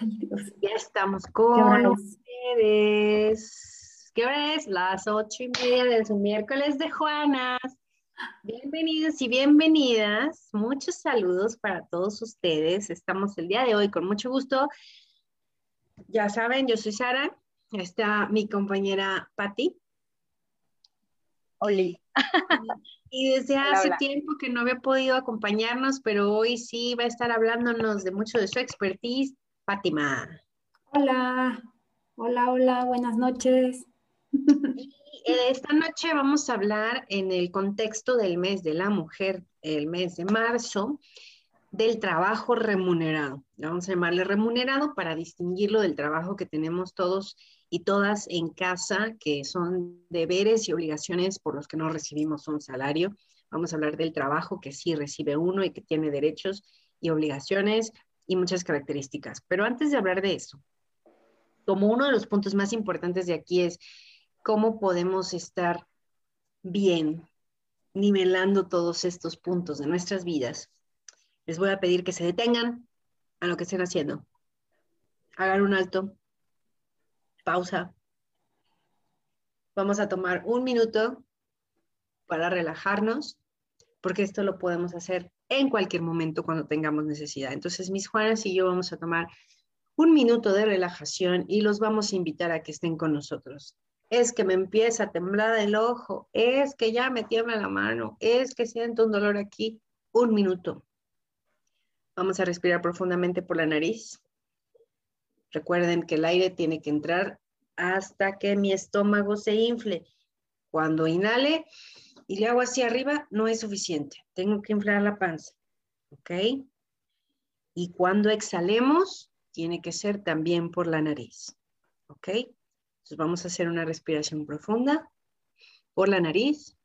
Ya estamos con ustedes. ¿Qué hora es? Las ocho y media de su miércoles de Juanas. Bienvenidos y bienvenidas. Muchos saludos para todos ustedes. Estamos el día de hoy con mucho gusto. Ya saben, yo soy Sara. Está mi compañera Patti. Oli. Y desde hace tiempo que no había podido acompañarnos, pero hoy sí va a estar hablándonos de mucho de su expertise, Fátima. Hola, hola, hola, buenas noches. Y eh, esta noche vamos a hablar en el contexto del mes de la mujer, el mes de marzo, del trabajo remunerado. Vamos a llamarle remunerado para distinguirlo del trabajo que tenemos todos y todas en casa, que son deberes y obligaciones por los que no recibimos un salario. Vamos a hablar del trabajo que sí recibe uno y que tiene derechos y obligaciones y muchas características. Pero antes de hablar de eso, como uno de los puntos más importantes de aquí es cómo podemos estar bien nivelando todos estos puntos de nuestras vidas, les voy a pedir que se detengan a lo que estén haciendo. Hagan un alto pausa. Vamos a tomar un minuto para relajarnos, porque esto lo podemos hacer en cualquier momento cuando tengamos necesidad. Entonces, mis Juanas y yo vamos a tomar un minuto de relajación y los vamos a invitar a que estén con nosotros. Es que me empieza a temblar el ojo, es que ya me tiembla la mano, es que siento un dolor aquí. Un minuto. Vamos a respirar profundamente por la nariz. Recuerden que el aire tiene que entrar hasta que mi estómago se infle. Cuando inhale y le hago hacia arriba, no es suficiente. Tengo que inflar la panza. ¿Ok? Y cuando exhalemos, tiene que ser también por la nariz. ¿Ok? Entonces vamos a hacer una respiración profunda por la nariz.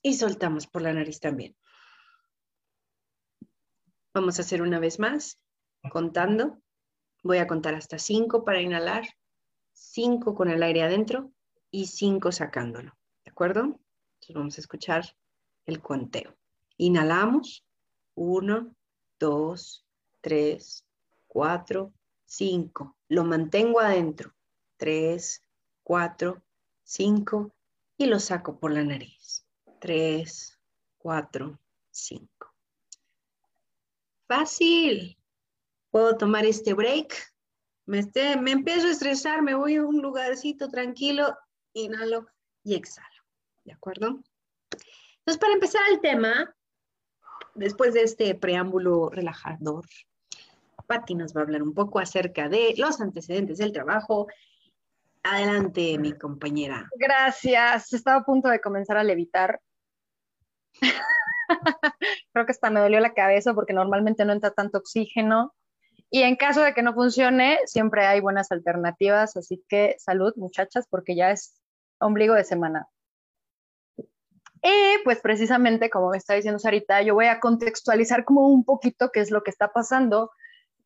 Y soltamos por la nariz también. Vamos a hacer una vez más, contando. Voy a contar hasta cinco para inhalar, cinco con el aire adentro y cinco sacándolo. ¿De acuerdo? Entonces vamos a escuchar el conteo. Inhalamos. Uno, dos, tres, cuatro, cinco. Lo mantengo adentro. Tres, cuatro, cinco. Y lo saco por la nariz. Tres, cuatro, cinco. Fácil. Puedo tomar este break. Me, me empiezo a estresar, me voy a un lugarcito tranquilo, inhalo y exhalo. ¿De acuerdo? Entonces, para empezar el tema, después de este preámbulo relajador, Patti nos va a hablar un poco acerca de los antecedentes del trabajo. Adelante, mi compañera. Gracias. Estaba a punto de comenzar a levitar. Creo que hasta me dolió la cabeza porque normalmente no entra tanto oxígeno. Y en caso de que no funcione, siempre hay buenas alternativas. Así que salud, muchachas, porque ya es ombligo de semana. Y pues precisamente, como me está diciendo Sarita, yo voy a contextualizar como un poquito qué es lo que está pasando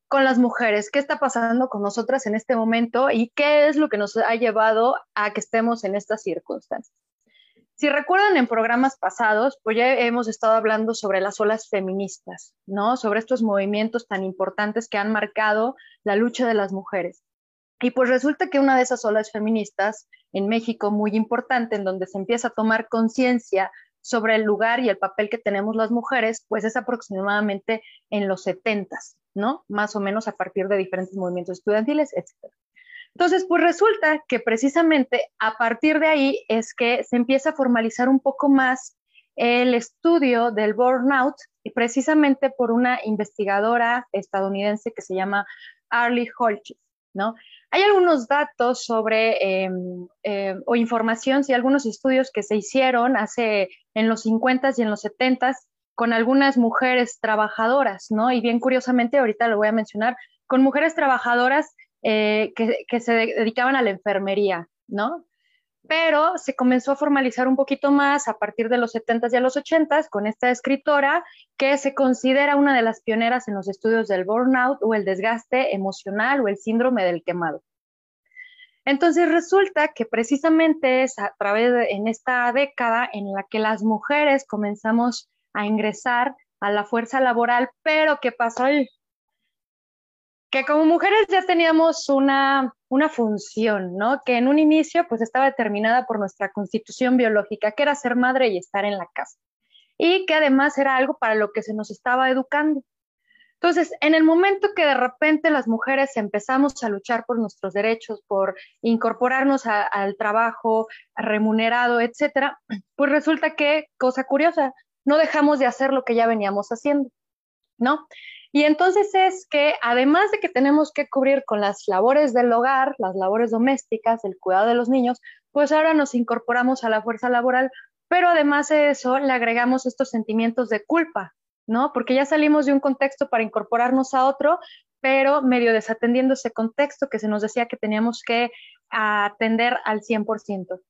con las mujeres, qué está pasando con nosotras en este momento y qué es lo que nos ha llevado a que estemos en estas circunstancias. Si recuerdan en programas pasados, pues ya hemos estado hablando sobre las olas feministas, ¿no? Sobre estos movimientos tan importantes que han marcado la lucha de las mujeres. Y pues resulta que una de esas olas feministas en México muy importante, en donde se empieza a tomar conciencia sobre el lugar y el papel que tenemos las mujeres, pues es aproximadamente en los 70, ¿no? Más o menos a partir de diferentes movimientos estudiantiles, etc. Entonces, pues resulta que precisamente a partir de ahí es que se empieza a formalizar un poco más el estudio del burnout y precisamente por una investigadora estadounidense que se llama Arlie Holches, ¿no? Hay algunos datos sobre em, em, o información, sí, algunos estudios que se hicieron hace en los 50s y en los 70s con algunas mujeres trabajadoras, ¿no? Y bien curiosamente, ahorita lo voy a mencionar, con mujeres trabajadoras eh, que, se dedicaban a la enfermería, ¿no? Pero se comenzó a formalizar un poquito más a partir de los 70s y a los 80s con esta escritora que se considera una de las pioneras en los estudios del burnout o el desgaste emocional o el síndrome del quemado. Entonces resulta que precisamente es a través de en esta década en la que las mujeres comenzamos a ingresar a la fuerza laboral, pero ¿qué pasó ahí? Que como mujeres ya teníamos una, una función, ¿no? Que en un inicio pues estaba determinada por nuestra constitución biológica, que era ser madre y estar en la casa. Y que además era algo para lo que se nos estaba educando. Entonces, en el momento que de repente las mujeres empezamos a luchar por nuestros derechos, por incorporarnos al trabajo remunerado, etcétera, pues resulta que, cosa curiosa, no dejamos de hacer lo que ya veníamos haciendo, ¿no? Y entonces es que además de que tenemos que cubrir con las labores del hogar, las labores domésticas, el cuidado de los niños, pues ahora nos incorporamos a la fuerza laboral, pero además de eso le agregamos estos sentimientos de culpa, ¿no? Porque ya salimos de un contexto para incorporarnos a otro, pero medio desatendiendo ese contexto que se nos decía que teníamos que atender al 100%.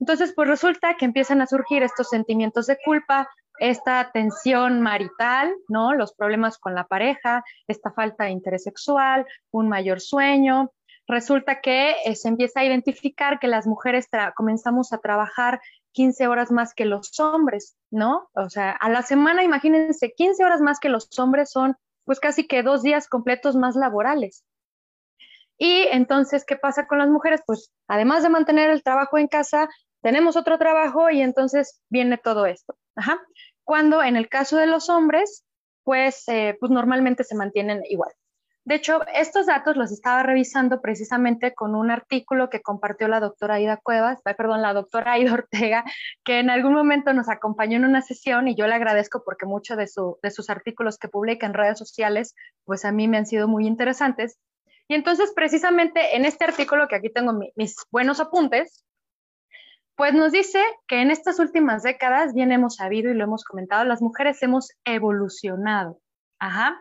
Entonces, pues resulta que empiezan a surgir estos sentimientos de culpa, esta tensión marital, ¿no? Los problemas con la pareja, esta falta de interés sexual, un mayor sueño. Resulta que eh, se empieza a identificar que las mujeres comenzamos a trabajar 15 horas más que los hombres, ¿no? O sea, a la semana, imagínense, 15 horas más que los hombres son pues casi que dos días completos más laborales. Y entonces, ¿qué pasa con las mujeres? Pues además de mantener el trabajo en casa, tenemos otro trabajo y entonces viene todo esto. Ajá. Cuando en el caso de los hombres, pues, eh, pues normalmente se mantienen igual. De hecho, estos datos los estaba revisando precisamente con un artículo que compartió la doctora Aida Cuevas, perdón, la doctora Aida Ortega, que en algún momento nos acompañó en una sesión y yo le agradezco porque muchos de, sus artículos que publica en redes sociales, pues a mí me han sido muy interesantes. Y entonces, precisamente en este artículo, que aquí tengo mis buenos apuntes, pues nos dice que en estas últimas décadas, bien hemos sabido y lo hemos comentado, las mujeres hemos evolucionado. Ajá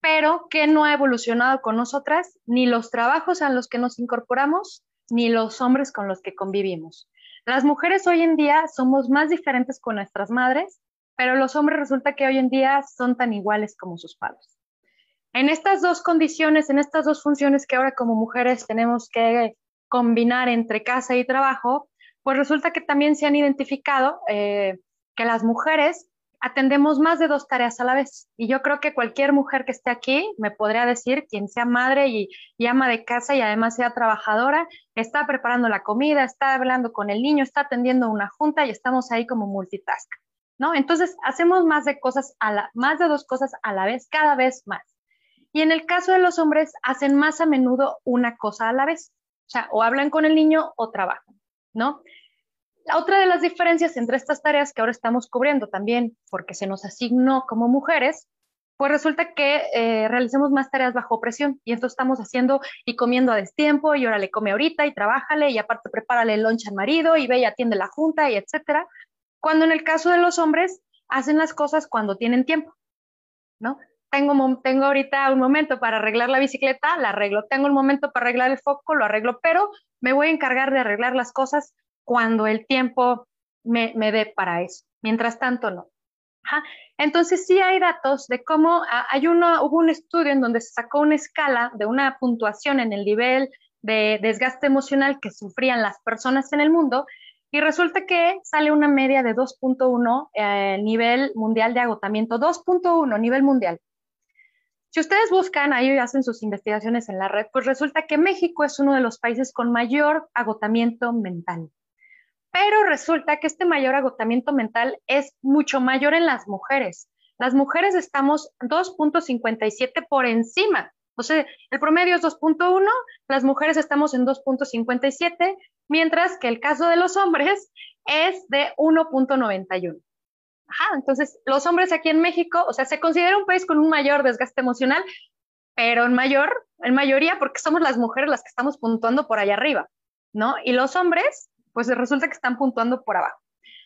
pero que no ha evolucionado con nosotras, ni los trabajos a los que nos incorporamos, ni los hombres con los que convivimos. Las mujeres hoy en día somos más diferentes con nuestras madres, pero los hombres resulta que hoy en día son tan iguales como sus padres. En estas dos condiciones, en estas dos funciones que ahora como mujeres tenemos que combinar entre casa y trabajo, pues resulta que también se han identificado eh, que las mujeres atendemos más de dos tareas a la vez. Y yo creo que cualquier mujer que esté aquí me podría decir, quien sea madre y, ama de casa y además sea trabajadora, está preparando la comida, está hablando con el niño, está atendiendo una junta y estamos ahí como multitask, ¿no? Entonces hacemos más de cosas a la, más de dos cosas a la vez, cada vez más. Y en el caso de los hombres, hacen más a menudo una cosa a la vez. O sea, o hablan con el niño o trabajan, ¿no? otra de las diferencias entre estas tareas que ahora estamos cubriendo también, porque se nos asignó como mujeres, pues resulta que eh, realicemos más tareas bajo presión y esto estamos haciendo y comiendo a destiempo y ahora le come ahorita y trabájale y aparte prepárale el lunch al marido y ve y atiende la junta y etcétera. Cuando en el caso de los hombres hacen las cosas cuando tienen tiempo, ¿no? Tengo, tengo ahorita un momento para arreglar la bicicleta, la arreglo. Tengo un momento para arreglar el foco, lo arreglo, pero me voy a encargar de arreglar las cosas cuando el tiempo me, dé para eso. Mientras tanto, no. Entonces sí hay datos de cómo hay uno, hubo un estudio en donde se sacó una escala de una puntuación en el nivel de desgaste emocional que sufrían las personas en el mundo y resulta que sale una media de 2.1 eh, nivel mundial de agotamiento, 2.1 nivel mundial. Si ustedes buscan, ahí hacen sus investigaciones en la red, pues resulta que México es uno de los países con mayor agotamiento mental. Pero resulta que este mayor agotamiento mental es mucho mayor en las mujeres. Las mujeres estamos 2.57 por encima. O sea, el promedio es 2.1, las mujeres estamos en 2.57, mientras que el caso de los hombres es de 1.91. Ajá, entonces los hombres aquí en México, o sea, se considera un país con un mayor desgaste emocional, pero en mayor, en mayoría porque somos las mujeres las que estamos puntuando por allá arriba, ¿no? Y los hombres pues resulta que están puntuando por abajo.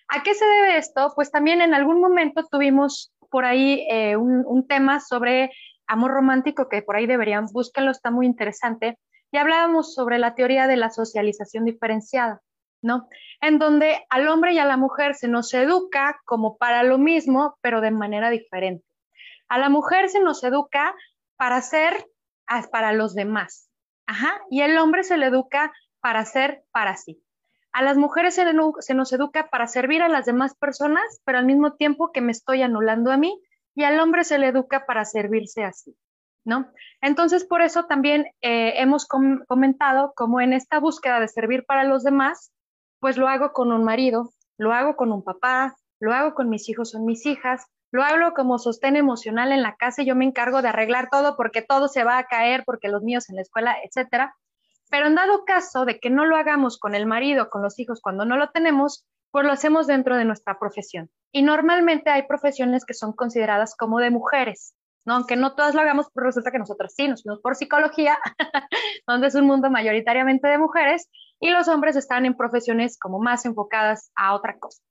¿A qué se debe esto? Pues también en algún momento tuvimos por ahí eh, un, tema sobre amor romántico que por ahí deberían, búsquenlo, está muy interesante. Y hablábamos sobre la teoría de la socialización diferenciada, ¿no? En donde al hombre y a la mujer se nos educa como para lo mismo, pero de manera diferente. A la mujer se nos educa para ser para los demás, ajá, y el hombre se le educa para ser para sí. A las mujeres se, nos educa para servir a las demás personas, pero al mismo tiempo que me estoy anulando a mí y al hombre se le educa para servirse así, ¿no? Entonces, por eso también eh, hemos comentado como en esta búsqueda de servir para los demás, pues lo hago con un marido, lo hago con un papá, lo hago con mis hijos o mis hijas, lo hago como sostén emocional en la casa y yo me encargo de arreglar todo porque todo se va a caer, porque los míos en la escuela, etcétera. Pero en dado caso de que no lo hagamos con el marido, con los hijos, cuando no lo tenemos, pues lo hacemos dentro de nuestra profesión. Y normalmente hay profesiones que son consideradas como de mujeres, ¿no? Aunque no todas lo hagamos, pues resulta que nosotros sí, nos fuimos por psicología, donde es un mundo mayoritariamente de mujeres, y los hombres están en profesiones como más enfocadas a otra cosa.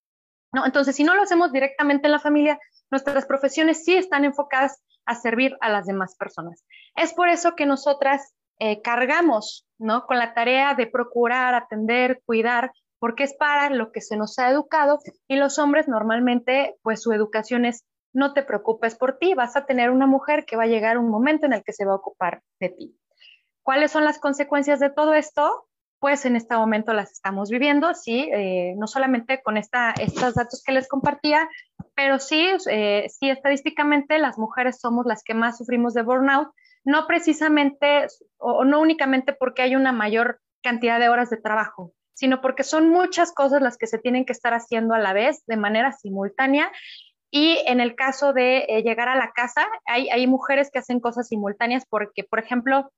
¿no? Entonces, si no lo hacemos directamente en la familia, nuestras profesiones sí están enfocadas a servir a las demás personas. Es por eso que nosotras eh, cargamos ¿no? con la tarea de procurar, atender, cuidar, porque es para lo que se nos ha educado y los hombres normalmente, pues su educación es no te preocupes por ti, vas a tener una mujer que va a llegar un momento en el que se va a ocupar de ti. ¿Cuáles son las consecuencias de todo esto? Pues en este momento las estamos viviendo, sí, eh, no solamente con esta, estos datos que les compartía, pero sí, eh, sí, estadísticamente las mujeres somos las que más sufrimos de burnout no precisamente o no únicamente porque hay una mayor cantidad de horas de trabajo, sino porque son muchas cosas las que se tienen que estar haciendo a la vez de manera simultánea. Y en el caso de eh, llegar a la casa, hay, hay, mujeres que hacen cosas simultáneas porque, por ejemplo,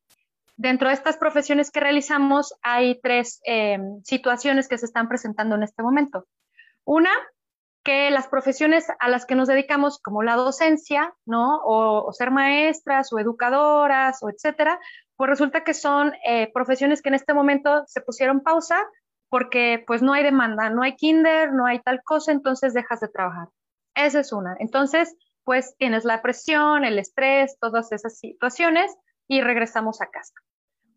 dentro de estas profesiones que realizamos hay tres eh, situaciones que se están presentando en este momento. Una que las profesiones a las que nos dedicamos, como la docencia, ¿no? O, ser maestras o educadoras o etcétera, pues resulta que son eh, profesiones que en este momento se pusieron pausa porque pues no hay demanda, no hay kinder, no hay tal cosa, entonces dejas de trabajar. Esa es una. Entonces, pues tienes la presión, el estrés, todas esas situaciones y regresamos a casa.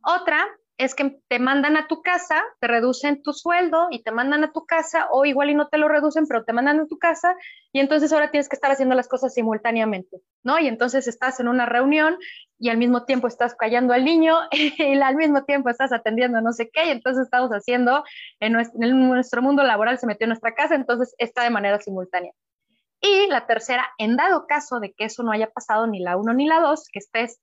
Otra es que te mandan a tu casa, te reducen tu sueldo y te mandan a tu casa, o igual y no te lo reducen, pero te mandan a tu casa, y entonces ahora tienes que estar haciendo las cosas simultáneamente, ¿no? Y entonces estás en una reunión y al mismo tiempo estás callando al niño y al mismo tiempo estás atendiendo no sé qué, y entonces estamos haciendo, en nuestro, mundo laboral se metió en nuestra casa, entonces está de manera simultánea. Y la tercera, en dado caso de que eso no haya pasado ni la uno ni la dos, que estés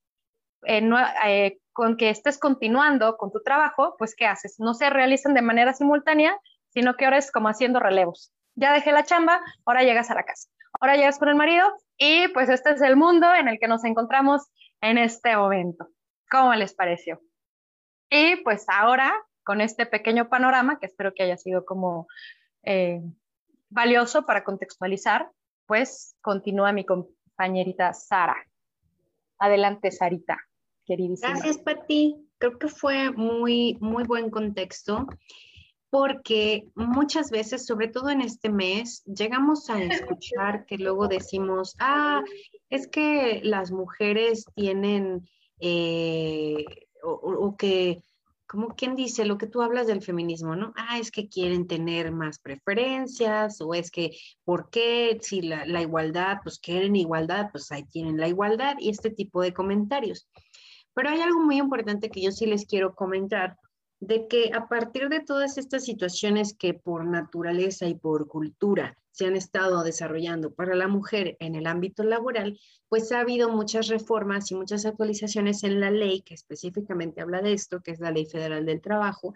eh, con que estés continuando con tu trabajo, pues ¿qué haces? No se realizan de manera simultánea, sino que ahora es como haciendo relevos. Ya dejé la chamba, ahora llegas a la casa. Ahora llegas con el marido y pues este es el mundo en el que nos encontramos en este momento. ¿Cómo les pareció? Y pues ahora, con este pequeño panorama, que espero que haya sido como eh, valioso para contextualizar, pues continúa mi compañerita Sara. Adelante, Sarita Gracias, Pati. Creo que fue muy, muy buen contexto porque muchas veces, sobre todo en este mes, llegamos a escuchar que luego decimos, ah, es que las mujeres tienen, eh, o, que, como quien dice, lo que tú hablas del feminismo, ¿no? Ah, es que quieren tener más preferencias, o es que, ¿por qué? Si la, la igualdad, pues quieren igualdad, pues ahí tienen la igualdad, y este tipo de comentarios. Pero hay algo muy importante que yo sí les quiero comentar, de que a partir de todas estas situaciones que por naturaleza y por cultura se han estado desarrollando para la mujer en el ámbito laboral, pues ha habido muchas reformas y muchas actualizaciones en la ley que específicamente habla de esto, que es la Ley Federal del Trabajo,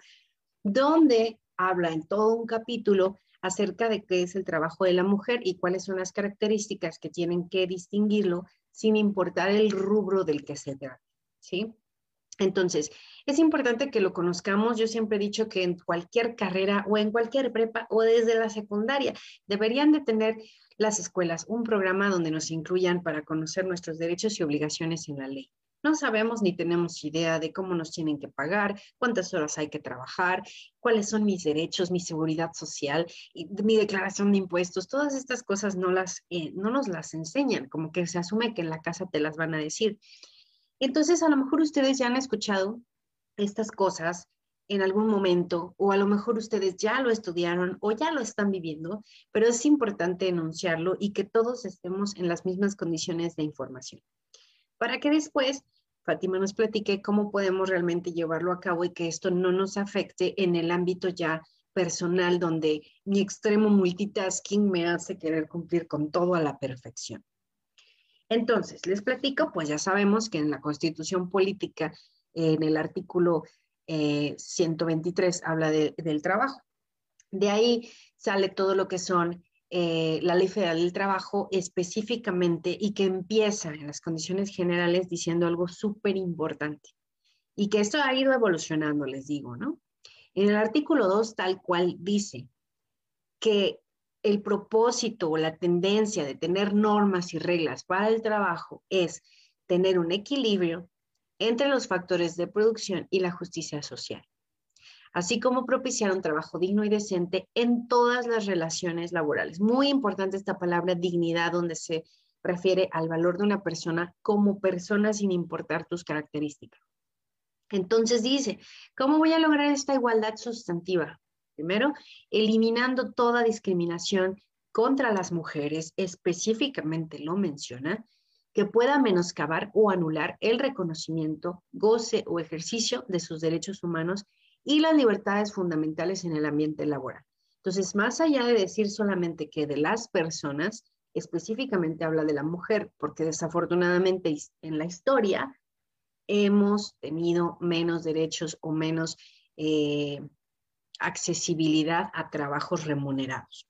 donde habla en todo un capítulo acerca de qué es el trabajo de la mujer y cuáles son las características que tienen que distinguirlo sin importar el rubro del que se trata. Entonces, es importante que lo conozcamos. Yo siempre he dicho que en cualquier carrera o en cualquier prepa o desde la secundaria deberían de tener las escuelas un programa donde nos incluyan para conocer nuestros derechos y obligaciones en la ley. No sabemos ni tenemos idea de cómo nos tienen que pagar, cuántas horas hay que trabajar, cuáles son mis derechos, mi seguridad social, mi declaración de impuestos. Todas estas cosas no, las, eh, no nos las enseñan, como que se asume que en la casa te las van a decir. Entonces, a lo mejor ustedes ya han escuchado estas cosas en algún momento, o a lo mejor ustedes ya lo estudiaron o ya lo están viviendo, pero es importante enunciarlo y que todos estemos en las mismas condiciones de información. Para que después Fátima nos platique cómo podemos realmente llevarlo a cabo y que esto no nos afecte en el ámbito ya personal, donde mi extremo multitasking me hace querer cumplir con todo a la perfección. Entonces, les platico, pues ya sabemos que en la Constitución Política, en el artículo 123, eh, habla del trabajo. De ahí sale todo lo que son eh, la Ley Federal del Trabajo específicamente y que empieza en las condiciones generales diciendo algo súper importante. Y que esto ha ido evolucionando, les digo, ¿no? En el artículo 2, tal cual dice que el propósito o la tendencia de tener normas y reglas para el trabajo es tener un equilibrio entre los factores de producción y la justicia social, así como propiciar un trabajo digno y decente en todas las relaciones laborales. Muy importante esta palabra dignidad, donde se refiere al valor de una persona como persona sin importar tus características. Entonces dice, ¿cómo voy a lograr esta igualdad sustantiva? Primero, eliminando toda discriminación contra las mujeres, específicamente lo menciona, que pueda menoscabar o anular el reconocimiento, goce o ejercicio de sus derechos humanos y las libertades fundamentales en el ambiente laboral. Entonces, más allá de decir solamente que de las personas, específicamente habla de la mujer, porque desafortunadamente en la historia hemos tenido menos derechos o menos eh, accesibilidad a trabajos remunerados.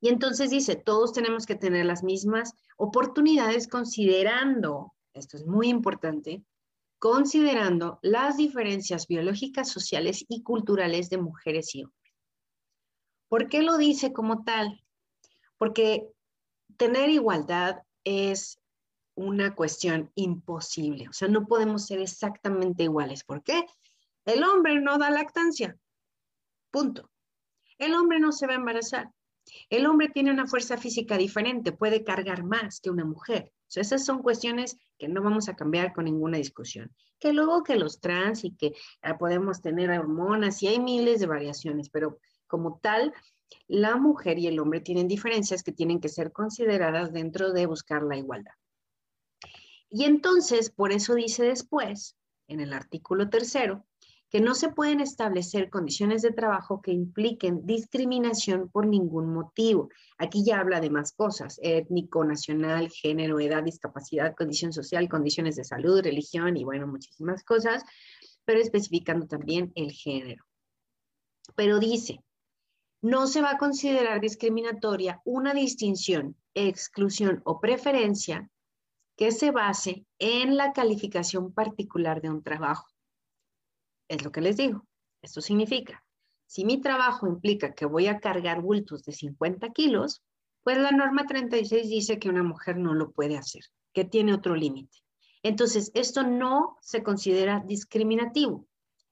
Y entonces dice, todos tenemos que tener las mismas oportunidades considerando, esto es muy importante, considerando las diferencias biológicas, sociales y culturales de mujeres y hombres. ¿Por qué lo dice como tal? Porque tener igualdad es una cuestión imposible, o sea, no podemos ser exactamente iguales. ¿Por qué? El hombre no da lactancia, Punto. El hombre no se va a embarazar. El hombre tiene una fuerza física diferente, puede cargar más que una mujer. esas son cuestiones que no vamos a cambiar con ninguna discusión. Que luego que los trans y que ah, podemos tener hormonas y hay miles de variaciones, pero como tal, la mujer y el hombre tienen diferencias que tienen que ser consideradas dentro de buscar la igualdad. Y entonces, por eso dice después, en el artículo tercero, que no se pueden establecer condiciones de trabajo que impliquen discriminación por ningún motivo. Aquí ya habla de más cosas, étnico, nacional, género, edad, discapacidad, condición social, condiciones de salud, religión y bueno, muchísimas cosas, pero especificando también el género. Pero dice, no se va a considerar discriminatoria una distinción, exclusión o preferencia que se base en la calificación particular de un trabajo es lo que les digo. Esto significa, si mi trabajo implica que voy a cargar bultos de 50 kilos, pues la norma 36 dice que una mujer no lo puede hacer, que tiene otro límite. Entonces, esto no se considera discriminativo.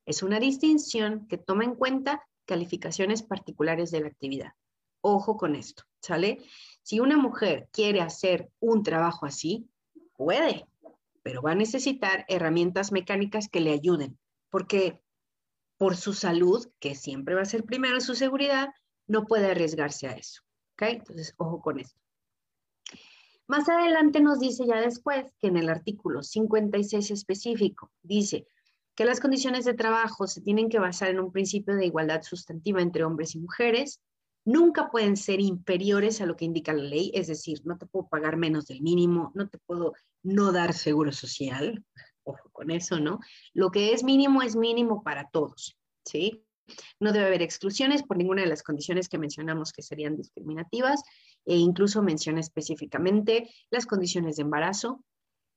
Es una distinción que toma en cuenta calificaciones particulares de la actividad. Ojo con esto, ¿sale? Si una mujer quiere hacer un trabajo así, puede, pero va a necesitar herramientas mecánicas que le ayuden porque por su salud, que siempre va a ser primero su seguridad, no puede arriesgarse a eso. ¿Ok? Entonces, ojo con esto. Más adelante nos dice ya después que en el artículo 56 específico dice que las condiciones de trabajo se tienen que basar en un principio de igualdad sustantiva entre hombres y mujeres, nunca pueden ser inferiores a lo que indica la ley, es decir, no te puedo pagar menos del mínimo, no te puedo no dar seguro social, ojo con eso, ¿no? Lo que es mínimo es mínimo para todos, ¿sí? No debe haber exclusiones por ninguna de las condiciones que mencionamos que serían discriminativas e incluso menciona específicamente las condiciones de embarazo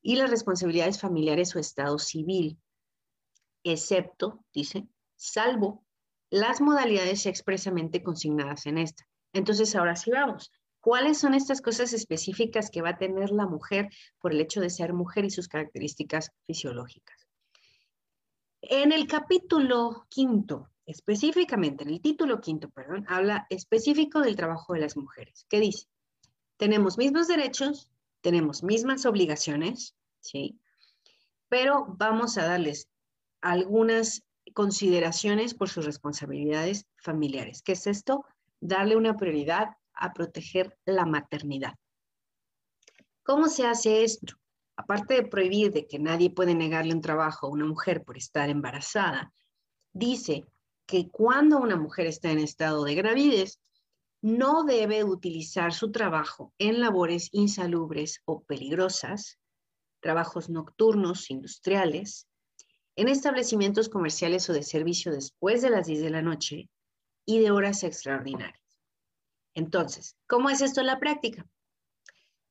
y las responsabilidades familiares o estado civil, excepto, dice, salvo las modalidades expresamente consignadas en esta. Entonces, ahora sí vamos. ¿Cuáles son estas cosas específicas que va a tener la mujer por el hecho de ser mujer y sus características fisiológicas? En el capítulo quinto, específicamente en el título quinto, perdón, habla específico del trabajo de las mujeres. ¿Qué dice? Tenemos mismos derechos, tenemos mismas obligaciones, ¿sí? Pero vamos a darles algunas consideraciones por sus responsabilidades familiares. ¿Qué es esto? Darle una prioridad a proteger la maternidad. ¿Cómo se hace esto? Aparte de prohibir de que nadie puede negarle un trabajo a una mujer por estar embarazada, dice que cuando una mujer está en estado de gravidez, no debe utilizar su trabajo en labores insalubres o peligrosas, trabajos nocturnos, industriales, en establecimientos comerciales o de servicio después de las 10 de la noche y de horas extraordinarias. Entonces, ¿cómo es esto en la práctica?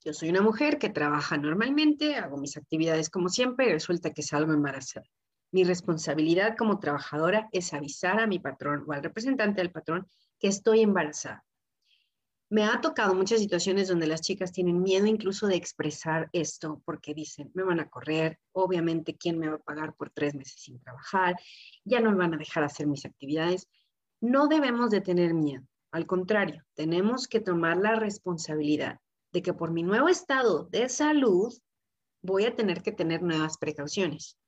Yo soy una mujer que trabaja normalmente, hago mis actividades como siempre y resulta que salgo embarazada. Mi responsabilidad como trabajadora es avisar a mi patrón o al representante del patrón que estoy embarazada. Me ha tocado muchas situaciones donde las chicas tienen miedo incluso de expresar esto porque dicen, me van a correr, obviamente, ¿quién me va a pagar por tres meses sin trabajar? Ya no me van a dejar hacer mis actividades. No debemos de tener miedo. Al contrario, tenemos que tomar la responsabilidad de que por mi nuevo estado de salud voy a tener que tener nuevas precauciones.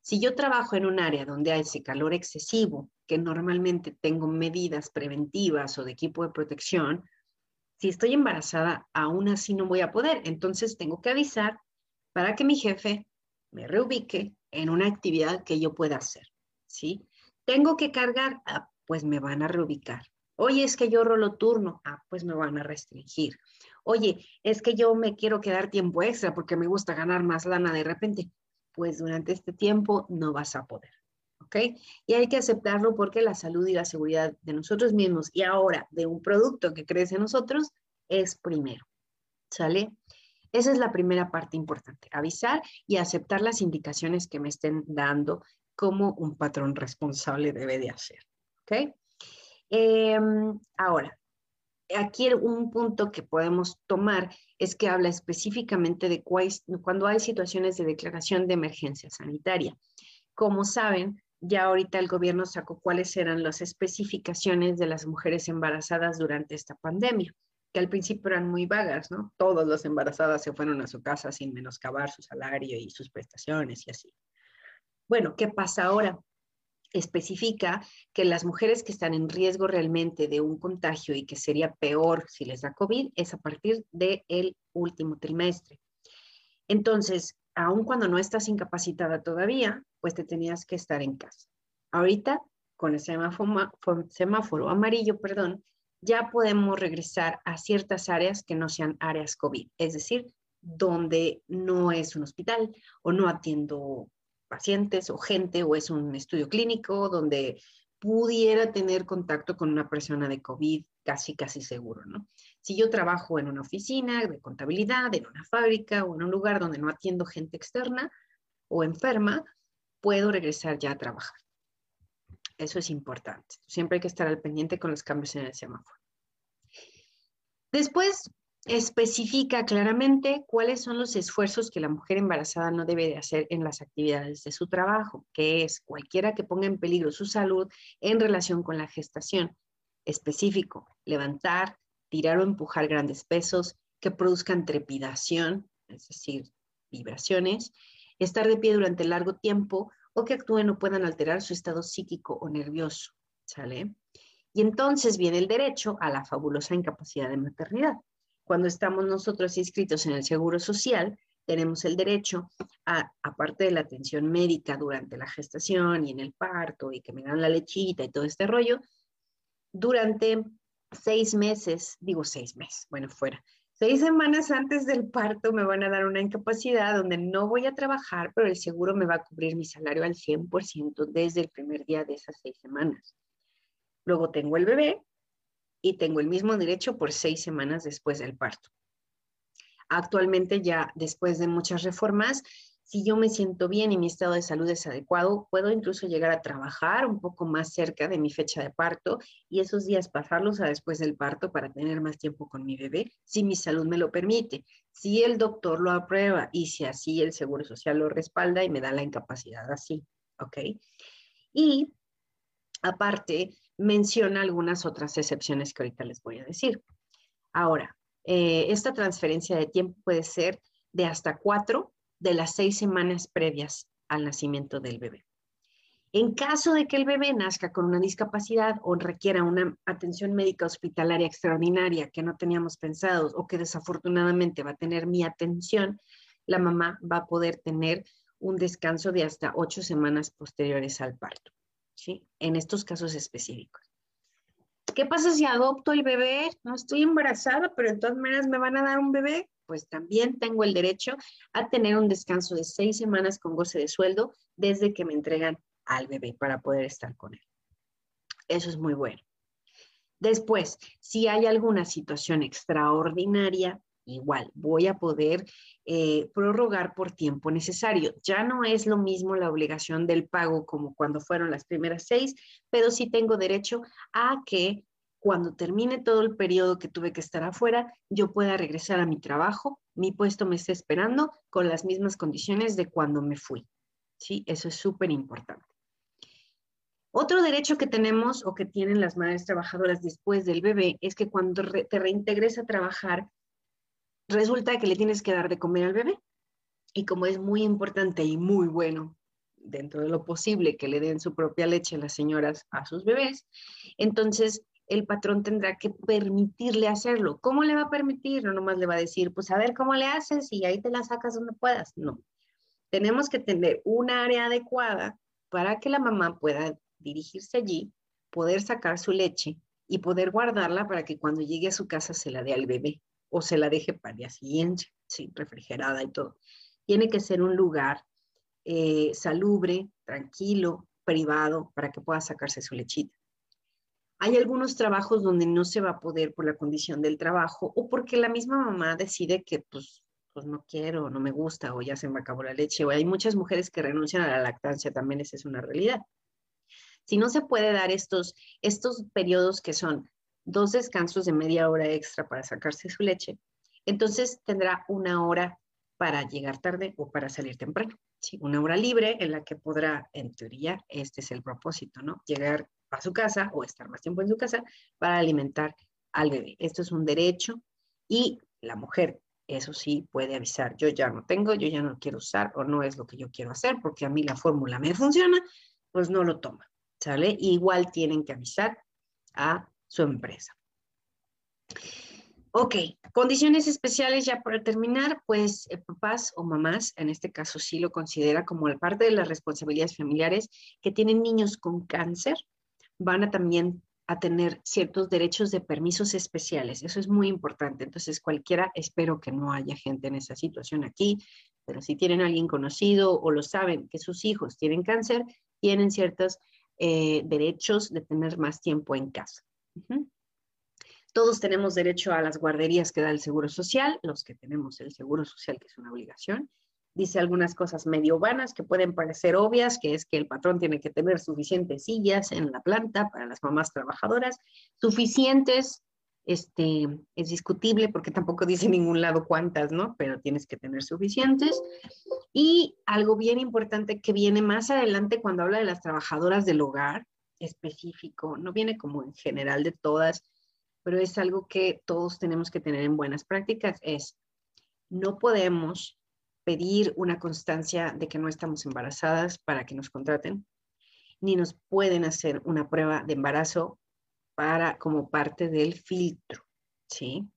Si yo trabajo en un área donde hay ese calor excesivo, que normalmente tengo medidas preventivas o de equipo de protección, si estoy embarazada, aún así no voy a poder. Entonces tengo que avisar para que mi jefe me reubique en una actividad que yo pueda hacer. ¿sí? Tengo que cargar, ah, pues me van a reubicar. Oye, es que yo rolo turno, ah, pues me van a restringir. Oye, es que yo me quiero quedar tiempo extra porque me gusta ganar más lana de repente. Pues durante este tiempo no vas a poder. Y hay que aceptarlo porque la salud y la seguridad de nosotros mismos y ahora de un producto que crece en nosotros es primero, ¿sale? Esa es la primera parte importante, avisar y aceptar las indicaciones que me estén dando como un patrón responsable debe de hacer, ¿ok? Em, ahora, aquí un punto que podemos tomar es que habla específicamente de cuando hay situaciones de declaración de emergencia sanitaria. Como saben, ya ahorita el gobierno sacó cuáles eran las especificaciones de las mujeres embarazadas durante esta pandemia, que al principio eran muy vagas, ¿no? Todas las embarazadas se fueron a su casa sin menoscabar su salario y sus prestaciones y así. Bueno, ¿qué pasa ahora? Especifica que las mujeres que están en riesgo realmente de un contagio y que sería peor si les da COVID es a partir del último trimestre. Entonces, aun cuando no estás incapacitada todavía, pues te tenías que estar en casa. Ahorita, con el semáforo, amarillo, perdón, ya podemos regresar a ciertas áreas que no sean áreas COVID, es decir, donde no es un hospital o no atiendo pacientes o gente o es un estudio clínico donde pudiera tener contacto con una persona de COVID casi, casi seguro, ¿no? Si yo trabajo en una oficina de contabilidad, en una fábrica o en un lugar donde no atiendo gente externa o enferma, puedo regresar ya a trabajar. Eso es importante. Siempre hay que estar al pendiente con los cambios en el semáforo. Después, especifica claramente cuáles son los esfuerzos que la mujer embarazada no debe de hacer en las actividades de su trabajo, que es cualquiera que ponga en peligro su salud en relación con la gestación. Específico, levantar, tirar o empujar grandes pesos que produzcan trepidación, es decir, vibraciones, estar de pie durante largo tiempo o que actúen o puedan alterar su estado psíquico o nervioso. ¿Sale? Y entonces viene el derecho a la fabulosa incapacidad de maternidad. Cuando estamos nosotros inscritos en el Seguro Social, tenemos el derecho a, aparte de la atención médica durante la gestación y en el parto y que me dan la lechita y todo este rollo, durante seis meses, digo seis meses, bueno, fuera, seis semanas antes del parto me van a dar una incapacidad donde no voy a trabajar, pero el seguro me va a cubrir mi salario al 100% desde el primer día de esas seis semanas. Luego tengo el bebé y tengo el mismo derecho por seis semanas después del parto. Actualmente ya después de muchas reformas, si yo me siento bien y mi estado de salud es adecuado, puedo incluso llegar a trabajar un poco más cerca de mi fecha de parto y esos días pasarlos a después del parto para tener más tiempo con mi bebé, si mi salud me lo permite, si el doctor lo aprueba y si así el Seguro Social lo respalda y me da la incapacidad así, ¿ok? Y aparte, menciona algunas otras excepciones que ahorita les voy a decir. Ahora, eh, esta transferencia de tiempo puede ser de hasta cuatro de las seis semanas previas al nacimiento del bebé. En caso de que el bebé nazca con una discapacidad o requiera una atención médica hospitalaria extraordinaria que no teníamos pensado o que desafortunadamente va a tener mi atención, la mamá va a poder tener un descanso de hasta ocho semanas posteriores al parto, ¿sí? En estos casos específicos. ¿Qué pasa si adopto el bebé? No estoy embarazada, pero de todas maneras me van a dar un bebé. Pues también tengo el derecho a tener un descanso de seis semanas con goce de sueldo desde que me entregan al bebé para poder estar con él. Eso es muy bueno. Después, si hay alguna situación extraordinaria, igual voy a poder eh, prorrogar por tiempo necesario. Ya no es lo mismo la obligación del pago como cuando fueron las primeras seis, pero sí tengo derecho a que cuando termine todo el periodo que tuve que estar afuera, yo pueda regresar a mi trabajo, mi puesto me esté esperando con las mismas condiciones de cuando me fui. Sí, eso es súper importante. Otro derecho que tenemos o que tienen las madres trabajadoras después del bebé es que cuando te reintegres a trabajar, resulta que le tienes que dar de comer al bebé. Y como es muy importante y muy bueno dentro de lo posible que le den su propia leche las señoras a sus bebés, entonces el patrón tendrá que permitirle hacerlo. ¿Cómo le va a permitir? No nomás le va a decir, pues a ver cómo le haces y ahí te la sacas donde puedas. No. Tenemos que tener un área adecuada para que la mamá pueda dirigirse allí, poder sacar su leche y poder guardarla para que cuando llegue a su casa se la dé al bebé o se la deje para el día siguiente, sí, refrigerada y todo. Tiene que ser un lugar eh, salubre, tranquilo, privado, para que pueda sacarse su lechita. Hay algunos trabajos donde no se va a poder por la condición del trabajo o porque la misma mamá decide que pues, pues no quiero, no me gusta o ya se me acabó la leche. O hay muchas mujeres que renuncian a la lactancia, también esa es una realidad. Si no se puede dar estos, estos periodos que son dos descansos de media hora extra para sacarse su leche, entonces tendrá una hora para llegar tarde o para salir temprano. Una hora libre en la que podrá, en teoría, este es el propósito, ¿no? Llegar a su casa o estar más tiempo en su casa para alimentar al bebé. Esto es un derecho y la mujer, eso sí, puede avisar, yo ya no tengo, yo ya no quiero usar o no es lo que yo quiero hacer porque a mí la fórmula me funciona, pues no lo toma, ¿sale? Igual tienen que avisar a su empresa. Ok, condiciones especiales ya para terminar, pues eh, papás o mamás, en este caso sí lo considera como parte de las responsabilidades familiares que tienen niños con cáncer, van a también a tener ciertos derechos de permisos especiales. Eso es muy importante. Entonces, cualquiera, espero que no haya gente en esa situación aquí, pero si tienen alguien conocido o lo saben que sus hijos tienen cáncer, tienen ciertos eh, derechos de tener más tiempo en casa. Todos tenemos derecho a las guarderías que da el Seguro Social, los que tenemos el Seguro Social, que es una obligación. Dice algunas cosas medio vanas que pueden parecer obvias, que es que el patrón tiene que tener suficientes sillas en la planta para las mamás trabajadoras, suficientes, este, es discutible porque tampoco dice en ningún lado cuántas, ¿no? Pero tienes que tener suficientes. Y algo bien importante que viene más adelante cuando habla de las trabajadoras del hogar, específico, no viene como en general de todas, pero es algo que todos tenemos que tener en buenas prácticas, es no podemos pedir una constancia de que no estamos embarazadas para que nos contraten, ni nos pueden hacer una prueba de embarazo para como parte del filtro, ¿sí?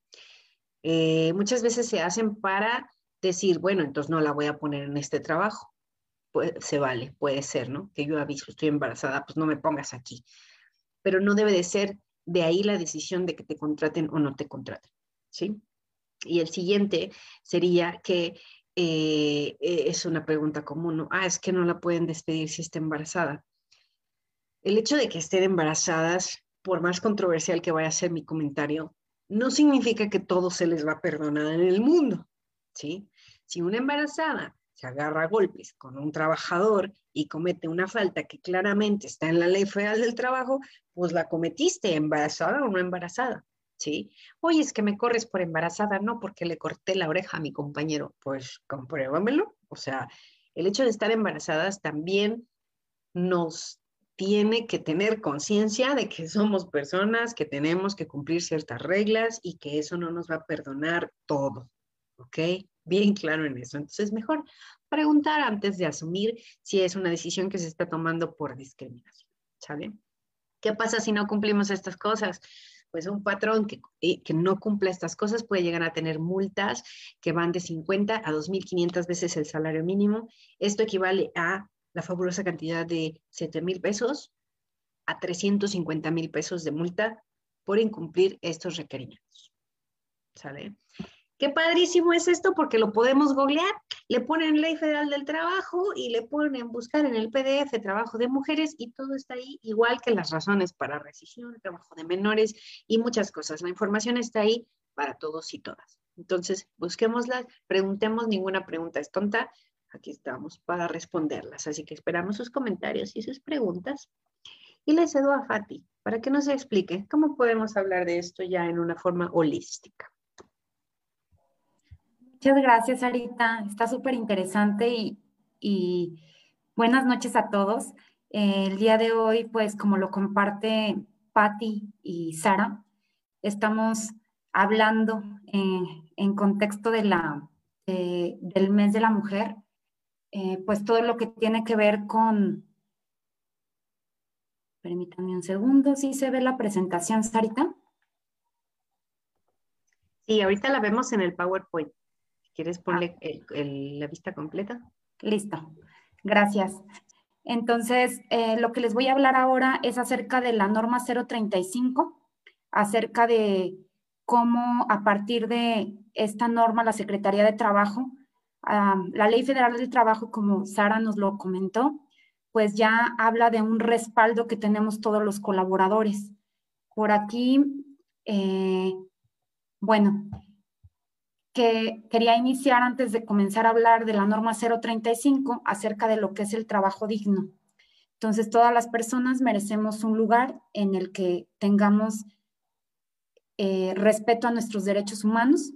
Eh, muchas veces se hacen para decir, bueno, entonces no la voy a poner en este trabajo se vale, puede ser, ¿no? Que yo aviso, estoy embarazada, pues no me pongas aquí. Pero no debe de ser de ahí la decisión de que te contraten o no te contraten, ¿sí? Y el siguiente sería que eh, eh, es una pregunta común, ¿no? Ah, es que no la pueden despedir si está embarazada. El hecho de que estén embarazadas, por más controversial que vaya a ser mi comentario, no significa que todo se les va a perdonar en el mundo, ¿sí? Si una embarazada se agarra a golpes con un trabajador y comete una falta que claramente está en la ley federal del trabajo, pues la cometiste embarazada o no embarazada, ¿sí? Oye, es que me corres por embarazada, no, porque le corté la oreja a mi compañero, pues compruébamelo. O sea, el hecho de estar embarazadas también nos tiene que tener conciencia de que somos personas, que tenemos que cumplir ciertas reglas y que eso no nos va a perdonar todo, ¿ok? Bien claro en eso. Entonces, mejor preguntar antes de asumir si es una decisión que se está tomando por discriminación. ¿Sabe? ¿Qué pasa si no cumplimos estas cosas? Pues un patrón que, eh, que no cumpla estas cosas puede llegar a tener multas que van de 50 a 2.500 veces el salario mínimo. Esto equivale a la fabulosa cantidad de 7 mil pesos, a 350 mil pesos de multa por incumplir estos requerimientos. ¿Sale? Qué padrísimo es esto porque lo podemos googlear, le ponen Ley Federal del Trabajo y le ponen buscar en el PDF trabajo de mujeres y todo está ahí, igual que las razones para rescisión, trabajo de menores y muchas cosas. La información está ahí para todos y todas. Entonces, busquémoslas, preguntemos, ninguna pregunta es tonta. Aquí estamos para responderlas. Así que esperamos sus comentarios y sus preguntas. Y le cedo a Fati para que nos explique cómo podemos hablar de esto ya en una forma holística. Muchas gracias, Arita. Está súper interesante y, buenas noches a todos. el día de hoy, pues como lo comparte Patti y Sara, estamos hablando en contexto del mes de la mujer, eh, pues todo lo que tiene que ver con... Permítanme un segundo, ¿sí se ve la presentación, Sarita? Sí, ahorita la vemos en el PowerPoint. ¿Quieres ponerle la vista completa? Listo, gracias. Entonces, eh, lo que les voy a hablar ahora es acerca de la norma 035, acerca de cómo a partir de esta norma la Secretaría de Trabajo, la Ley Federal del Trabajo, como Sara nos lo comentó, pues ya habla de un respaldo que tenemos todos los colaboradores. Por aquí, eh, bueno, que quería iniciar antes de comenzar a hablar de la norma 035 acerca de lo que es el trabajo digno. Entonces, todas las personas merecemos un lugar en el que tengamos eh, respeto a nuestros derechos humanos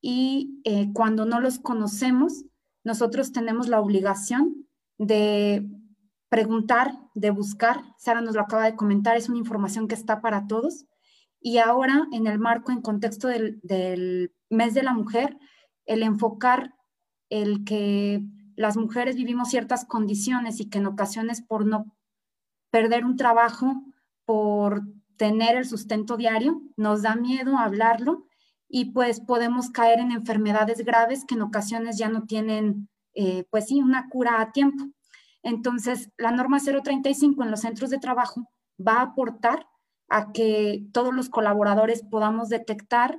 y eh, cuando no los conocemos, nosotros tenemos la obligación de preguntar, de buscar. Sara nos lo acaba de comentar, es una información que está para todos y ahora, en el marco, en contexto del, mes de la mujer, el enfocar el que las mujeres vivimos ciertas condiciones y que en ocasiones por no perder un trabajo, por tener el sustento diario, nos da miedo hablarlo y pues podemos caer en enfermedades graves que en ocasiones ya no tienen, eh, pues sí, una cura a tiempo. Entonces, la norma 035 en los centros de trabajo va a aportar a que todos los colaboradores podamos detectar,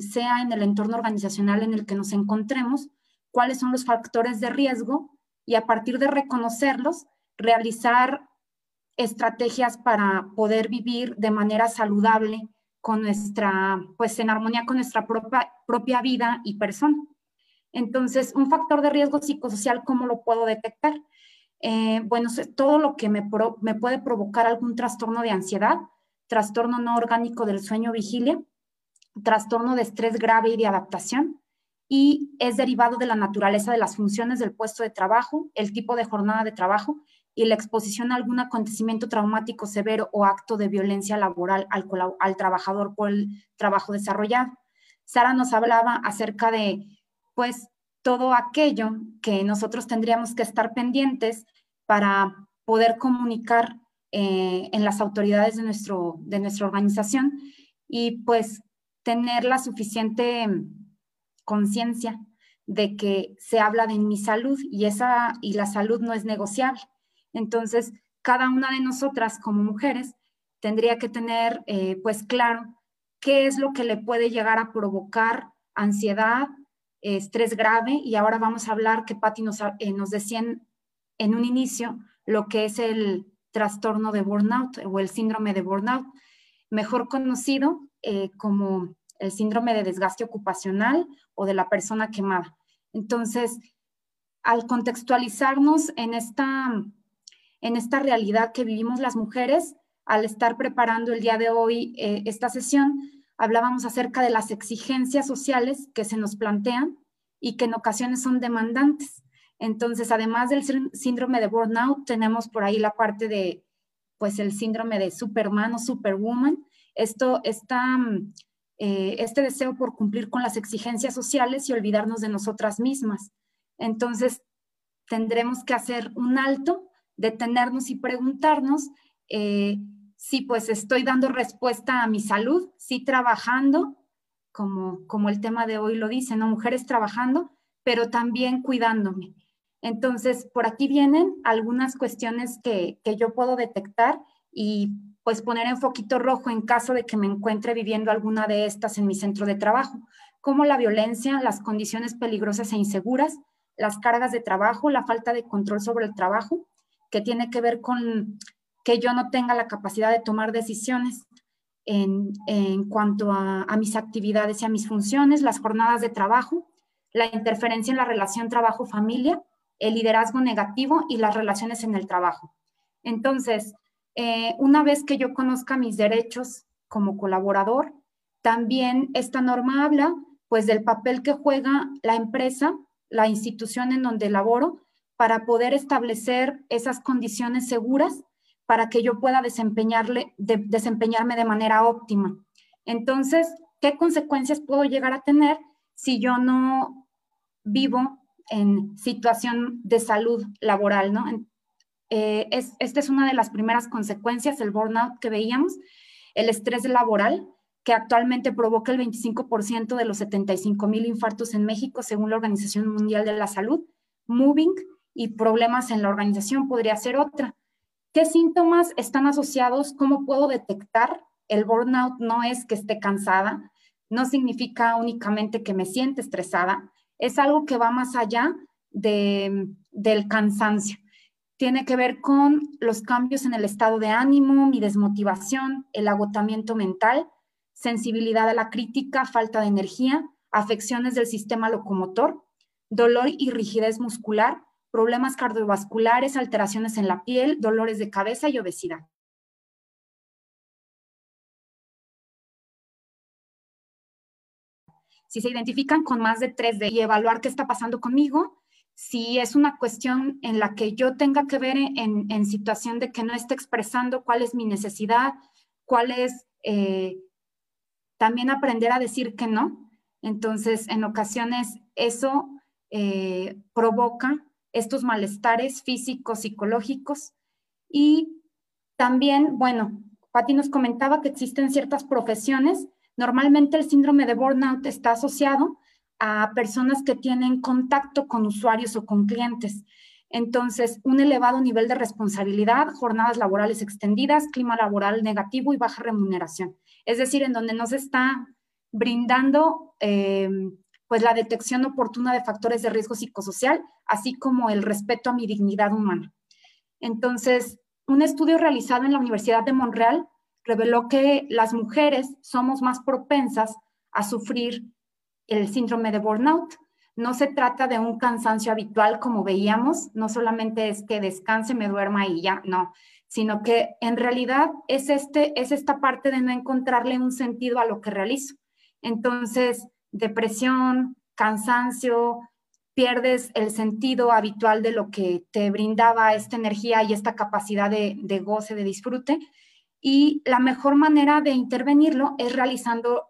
sea en el entorno organizacional en el que nos encontremos, cuáles son los factores de riesgo y a partir de reconocerlos, realizar estrategias para poder vivir de manera saludable con nuestra, pues en armonía con nuestra propia, propia vida y persona. Entonces, un factor de riesgo psicosocial, ¿cómo lo puedo detectar? Eh, bueno, todo lo que me, me puede provocar algún trastorno de ansiedad, trastorno no orgánico del sueño vigilia, trastorno de estrés grave y de adaptación, y es derivado de la naturaleza de las funciones del puesto de trabajo, el tipo de jornada de trabajo y la exposición a algún acontecimiento traumático severo o acto de violencia laboral al, trabajador por el trabajo desarrollado. Sara nos hablaba acerca de, pues, todo aquello que nosotros tendríamos que estar pendientes para poder comunicar eh, en las autoridades de, nuestro, de nuestra organización y pues tener la suficiente conciencia de que se habla de mi salud y esa y la salud no es negociable. Entonces, cada una de nosotras como mujeres tendría que tener eh, pues claro qué es lo que le puede llegar a provocar ansiedad, estrés grave y ahora vamos a hablar que Patti nos, eh, nos decía en un inicio lo que es el trastorno de burnout o el síndrome de burnout, mejor conocido eh, como el síndrome de desgaste ocupacional o de la persona quemada. Entonces, al contextualizarnos en esta, en esta realidad que vivimos las mujeres, al estar preparando el día de hoy eh, esta sesión, hablábamos acerca de las exigencias sociales que se nos plantean y que en ocasiones son demandantes. Entonces, además del síndrome de burnout, tenemos por ahí la parte de, pues, el síndrome de Superman o Superwoman. Esto está, mm, eh, este deseo por cumplir con las exigencias sociales y olvidarnos de nosotras mismas. Entonces, tendremos que hacer un alto, detenernos y preguntarnos eh, si pues estoy dando respuesta a mi salud, si trabajando, como, como el tema de hoy lo dice, ¿no? Mujeres trabajando, pero también cuidándome. Entonces, por aquí vienen algunas cuestiones que, yo puedo detectar y pues poner en foquito rojo en caso de que me encuentre viviendo alguna de estas en mi centro de trabajo, como la violencia, las condiciones peligrosas e inseguras, las cargas de trabajo, la falta de control sobre el trabajo, que tiene que ver con que yo no tenga la capacidad de tomar decisiones en, cuanto a, a, mis actividades y a mis funciones, las jornadas de trabajo, la interferencia en la relación trabajo-familia, el liderazgo negativo y las relaciones en el trabajo. Entonces, eh, una vez que yo conozca mis derechos como colaborador, también esta norma habla pues del papel que juega la empresa, la institución en donde laboro, para poder establecer esas condiciones seguras para que yo pueda desempeñarle, desempeñarme de manera óptima. Entonces, ¿qué consecuencias puedo llegar a tener si yo no vivo en situación de salud laboral, ¿no? Eh, es, esta es una de las primeras consecuencias, el burnout que veíamos, el estrés laboral, que actualmente provoca el 25% de los 75 mil infartos en México, según la Organización Mundial de la Salud. Moving y problemas en la organización podría ser otra. ¿Qué síntomas están asociados? ¿Cómo puedo detectar? El burnout no es que esté cansada, no significa únicamente que me siente estresada, es algo que va más allá de, del cansancio. Tiene que ver con los cambios en el estado de ánimo, mi desmotivación, el agotamiento mental, sensibilidad a la crítica, falta de energía, afecciones del sistema locomotor, dolor y rigidez muscular, problemas cardiovasculares, alteraciones en la piel, dolores de cabeza y obesidad. si se identifican con más de tres de y evaluar qué está pasando conmigo, si es una cuestión en la que yo tenga que ver en, situación de que no esté expresando cuál es mi necesidad, cuál es eh, también aprender a decir que no. Entonces, en ocasiones eso eh, provoca estos malestares físicos, psicológicos y también, bueno, Pati nos comentaba que existen ciertas profesiones Normalmente el síndrome de burnout está asociado a personas que tienen contacto con usuarios o con clientes. Entonces, un elevado nivel de responsabilidad, jornadas laborales extendidas, clima laboral negativo y baja remuneración. Es decir, en donde no se está brindando eh, pues la detección oportuna de factores de riesgo psicosocial, así como el respeto a mi dignidad humana. Entonces, un estudio realizado en la Universidad de Montreal reveló que las mujeres somos más propensas a sufrir el síndrome de burnout. No se trata de un cansancio habitual como veíamos, no solamente es que descanse, me duerma y ya, no, sino que en realidad es, este, es esta parte de no encontrarle un sentido a lo que realizo. Entonces, depresión, cansancio, pierdes el sentido habitual de lo que te brindaba esta energía y esta capacidad de, de goce, de disfrute, y la mejor manera de intervenirlo es realizando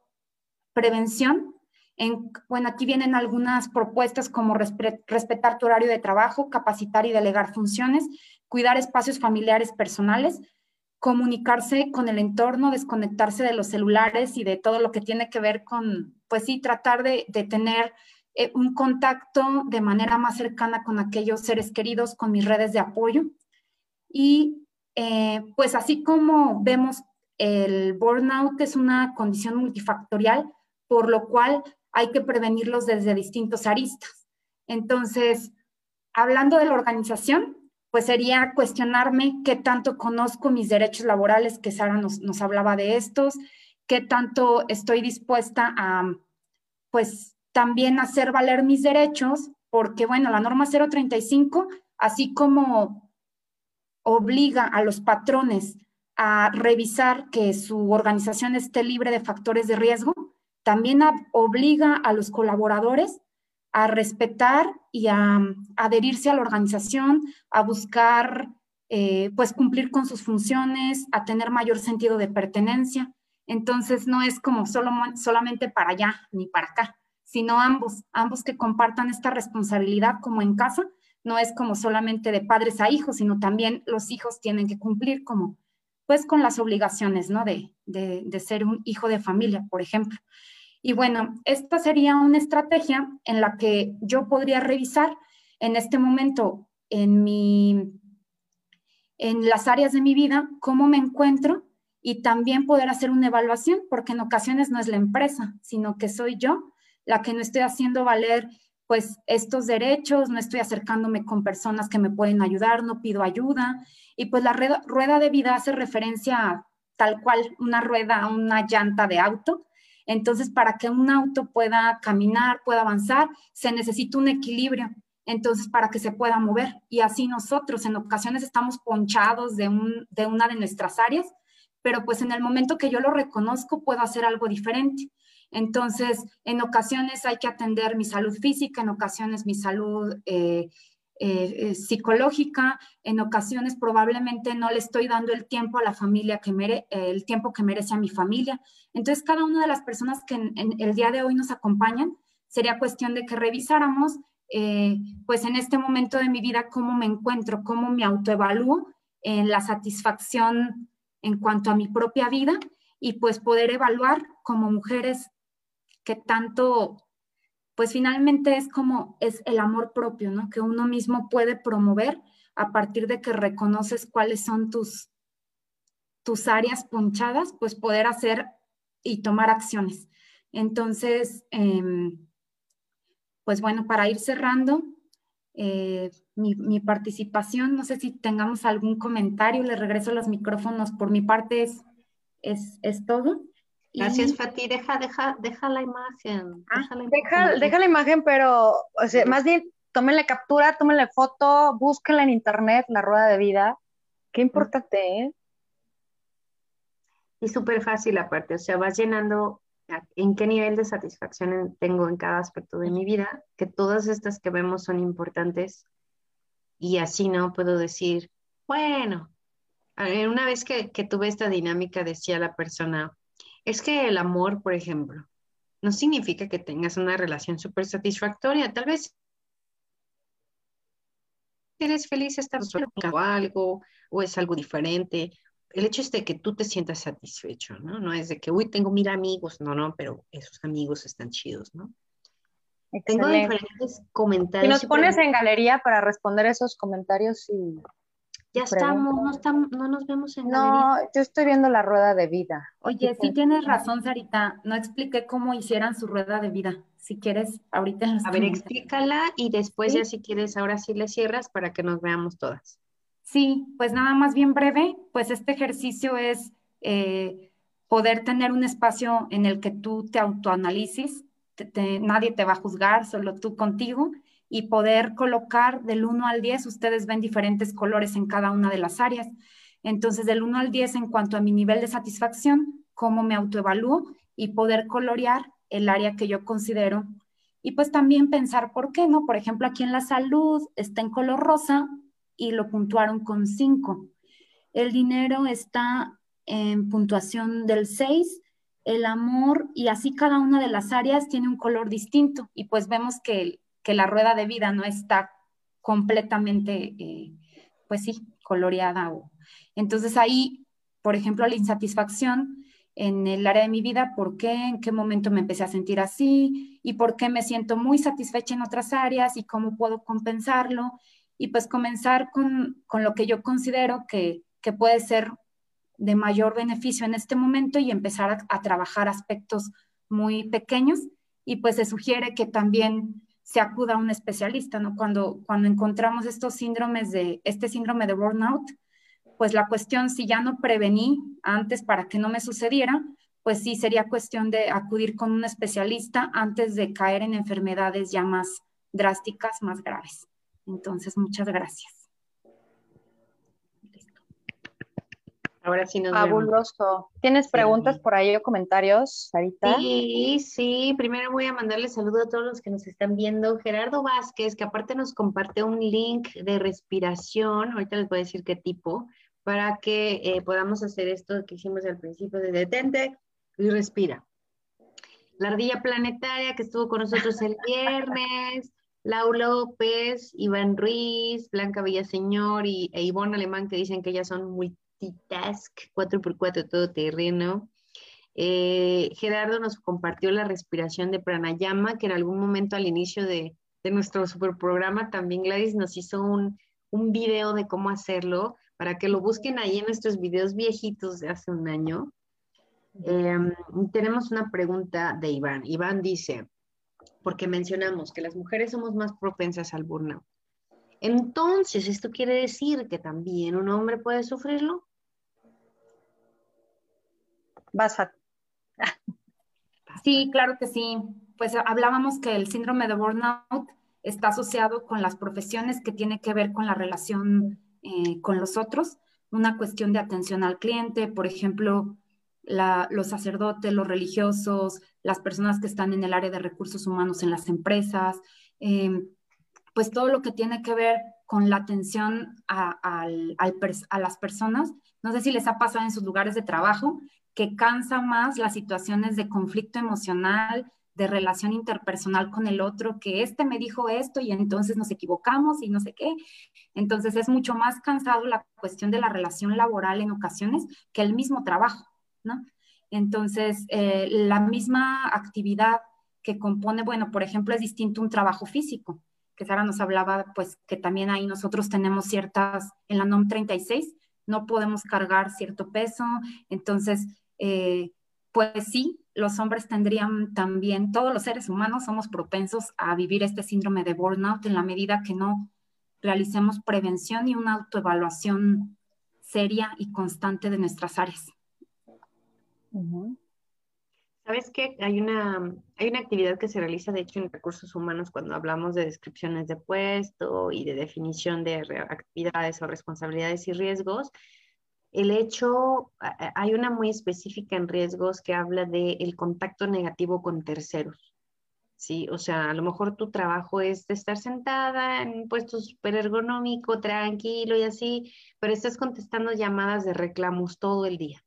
prevención. En, bueno, aquí vienen algunas propuestas como respetar tu horario de trabajo, capacitar y delegar funciones, cuidar espacios familiares personales, comunicarse con el entorno, desconectarse de los celulares y de todo lo que tiene que ver con, pues sí, tratar de, tener eh, un contacto de manera más cercana con aquellos seres queridos, con mis redes de apoyo. Y eh, pues así como vemos, el burnout es una condición multifactorial, por lo cual hay que prevenirlos desde distintos aristas. Entonces, hablando de la organización, pues sería cuestionarme qué tanto conozco mis derechos laborales, que Sara nos, hablaba de estos, qué tanto estoy dispuesta a, pues, también hacer valer mis derechos, porque, bueno, la norma 035, así como obliga a los patrones a revisar que su organización esté libre de factores de riesgo, también obliga a los colaboradores a respetar y a, adherirse a la organización, a buscar eh, pues cumplir con sus funciones, a tener mayor sentido de pertenencia. Entonces no es como solo, solamente para allá ni para acá, sino ambos, ambos que compartan esta responsabilidad como en casa no es como solamente de padres a hijos, sino también los hijos tienen que cumplir como, pues con las obligaciones, ¿no? De, de, ser un hijo de familia, por ejemplo. Y bueno, esta sería una estrategia en la que yo podría revisar en este momento en mi, en las áreas de mi vida, cómo me encuentro y también poder hacer una evaluación, porque en ocasiones no es la empresa, sino que soy yo la que no estoy haciendo valer pues estos derechos, no estoy acercándome con personas que me pueden ayudar, no pido ayuda. Y pues la rueda de vida hace referencia a tal cual una rueda, una llanta de auto. Entonces, para que un auto pueda caminar, pueda avanzar, se necesita un equilibrio. Entonces, para que se pueda mover. Y así nosotros en ocasiones estamos ponchados de, un, de una de nuestras áreas, pero pues en el momento que yo lo reconozco, puedo hacer algo diferente. Entonces, en ocasiones hay que atender mi salud física, en ocasiones mi salud eh, eh, eh, psicológica, en ocasiones probablemente no le estoy dando el tiempo a la familia que merece, el tiempo que merece a mi familia. Entonces, cada una de las personas que en, el día de hoy nos acompañan, sería cuestión de que revisáramos, pues en este momento de mi vida, cómo me encuentro, cómo me autoevalúo en la satisfacción en cuanto a mi propia vida y pues poder evaluar como mujeres que tanto, pues finalmente es como es el amor propio, ¿no? Que uno mismo puede promover a partir de que reconoces cuáles son tus, tus áreas ponchadas, pues poder hacer y tomar acciones. Entonces, em, pues bueno, para ir cerrando eh, mi, mi, participación, no sé si tengamos algún comentario, le regreso los micrófonos. Por mi parte es, es, es todo. Gracias, Fati. Deja, deja, deja la imagen. Ah, deja, la imagen, pero más bien tómenle captura, tómenle foto, búsquenla en internet, la rueda de vida. Qué importante, ¿eh? Y súper fácil aparte, o sea, vas llenando en qué nivel de satisfacción tengo en cada aspecto de mi vida, que todas estas que vemos son importantes y así no puedo decir, bueno, una vez que, que tuve esta dinámica, decía la persona, es que el amor, por ejemplo, no significa que tengas una relación súper satisfactoria. Tal vez eres feliz estar solo o algo, o es algo diferente. El hecho es de que tú te sientas satisfecho, ¿no? No es de que, uy, tengo mil amigos, no, no, pero esos amigos están chidos, ¿no? Tengo diferentes comentarios. Y nos pones en galería para responder esos comentarios y ya estamos, no, estamos, no nos vemos en No, yo estoy viendo la rueda de vida. Oye, sí tienes razón, Sarita. No expliqué cómo hicieran su rueda de vida. Si quieres, ahorita A ver, explícala y después ya si quieres, ahora sí le cierras para que nos veamos todas. Sí, pues nada más bien breve, pues este ejercicio es eh, poder tener un espacio en el que tú te autoanalices, nadie te va a juzgar, solo tú contigo, y poder colocar del 1 al 10, ustedes ven diferentes colores en cada una de las áreas. Entonces, del 1 al 10 en cuanto a mi nivel de satisfacción, cómo me autoevalúo y poder colorear el área que yo considero. Y pues también pensar por qué, ¿no? Por ejemplo, aquí en la salud está en color rosa y lo puntuaron con 5. El dinero está en puntuación del 6, el amor y así cada una de las áreas tiene un color distinto y pues vemos que que la rueda de vida no está completamente, eh, pues sí, coloreada. Entonces ahí, por ejemplo, la insatisfacción en el área de mi vida, por qué, en qué momento me empecé a sentir así y por qué me siento muy satisfecha en otras áreas y cómo puedo compensarlo y pues comenzar con, con lo que yo considero que, que, puede ser de mayor beneficio en este momento y empezar a trabajar aspectos muy pequeños. Y pues se sugiere que también se acuda a un especialista, ¿no? Cuando, cuando encontramos estos síndromes de, este síndrome de burnout, pues la cuestión, si ya no prevení antes para que no me sucediera, pues sí sería cuestión de acudir con un especialista antes de caer en enfermedades ya más drásticas, más graves. Entonces, muchas gracias. Ahora sí nos Fabuloso. ¿Tienes preguntas por ahí o comentarios, Sarita? Sí, sí. Primero voy a mandarle saludo a todos los que nos están viendo. Gerardo Vázquez, que aparte nos comparte un link de respiración. Ahorita les voy a decir qué tipo, para que eh, podamos hacer esto que hicimos al principio de detente y respira. La ardilla planetaria que estuvo con nosotros el viernes. Lau López, Iván Ruiz, Blanca Villaseñor y, e Ivonne Alemán que dicen que ellas son muy Task 4x4 todoterreno. Eh, Gerardo nos compartió la respiración de pranayama, que en algún momento al inicio de, de nuestro super programa también Gladys nos hizo un, un video de cómo hacerlo, para que lo busquen ahí en nuestros videos viejitos de hace un año. Em, tenemos una pregunta de Iván. Iván dice, porque mencionamos que las mujeres somos más propensas al burnout. Entonces, ¿esto quiere decir que también un hombre puede sufrirlo? Vas, Sí, claro que sí. Pues hablábamos que el síndrome de burnout está asociado con las profesiones que tiene que ver con la relación eh, con los otros, una cuestión de atención al cliente, por ejemplo, los sacerdotes, los religiosos, las personas que están en el área de recursos humanos en las empresas, em, pues todo lo que tiene que ver con la atención a, a, las personas. No sé si les ha pasado en sus lugares de trabajo que cansa más las situaciones de conflicto emocional, de relación interpersonal con el otro, que este me dijo esto y entonces nos equivocamos y no sé qué. Entonces es mucho más cansado la cuestión de la relación laboral en ocasiones que el mismo trabajo, ¿no? Entonces, eh, la misma actividad que compone, bueno, por ejemplo, es distinto un trabajo físico, que Sara nos hablaba, pues que también ahí nosotros tenemos ciertas, en la NOM 36, no podemos cargar cierto peso, entonces, eh, pues sí, los hombres tendrían también, todos los seres humanos somos propensos a vivir este síndrome de burnout en la medida que no realicemos prevención y una autoevaluación seria y constante de nuestras áreas. ¿Sabes qué? Hay una, hay una actividad que se realiza, de hecho, en recursos humanos cuando hablamos de descripciones de puesto y de definición de actividades o responsabilidades y riesgos. El hecho, hay una muy específica en riesgos que habla del el contacto negativo con terceros. Sí, o sea, a lo mejor tu trabajo es de estar sentada en un puesto súper ergonómico, tranquilo y así, pero estás contestando llamadas de reclamos todo el día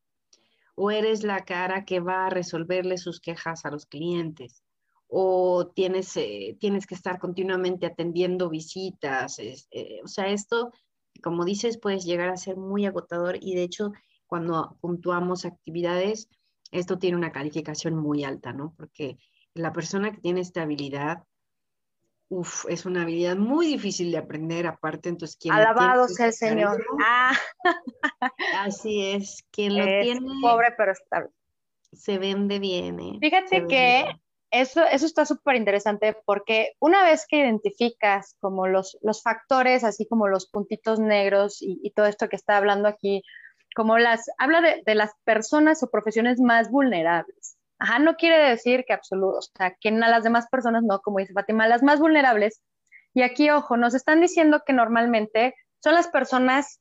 o eres la cara que va a resolverle sus quejas a los clientes, o tienes, eh, tienes que estar continuamente atendiendo visitas. Eh, o sea, esto, como dices, puede llegar a ser muy agotador y de hecho, cuando puntuamos actividades, esto tiene una calificación muy alta, ¿no? Porque la persona que tiene esta habilidad Uf, es una habilidad muy difícil de aprender, aparte, entonces quien Alabado sea el Señor. Ah. Así es, quien lo tiene. Pobre, pero está Se vende bien. ¿eh? Fíjate que eso, eso está súper interesante porque una vez que identificas como los, los factores, así como los puntitos negros y, todo esto que está hablando aquí, como las, habla de, de las personas o profesiones más vulnerables. Ajá, no quiere decir que absoluto, o sea, que a las demás personas no, como dice Fátima, las más vulnerables. Y aquí, ojo, nos están diciendo que normalmente son las personas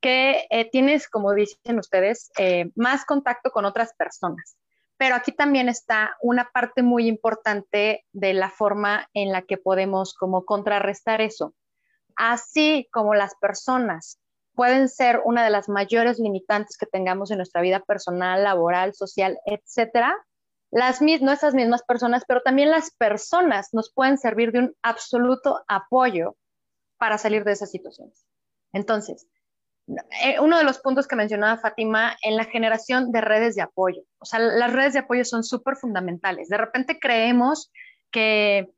que eh, tienes, como dicen ustedes, eh, más contacto con otras personas. Pero aquí también está una parte muy importante de la forma en la que podemos como contrarrestar eso. Así como las personas pueden ser una de las mayores limitantes que tengamos en nuestra vida personal, laboral, social, etcétera, las no esas mismas personas, pero también las personas nos pueden servir de un absoluto apoyo para salir de esas situaciones. Entonces, uno de los puntos que mencionaba Fátima en la generación de redes de apoyo. O sea, las redes de apoyo son súper fundamentales. De repente creemos que,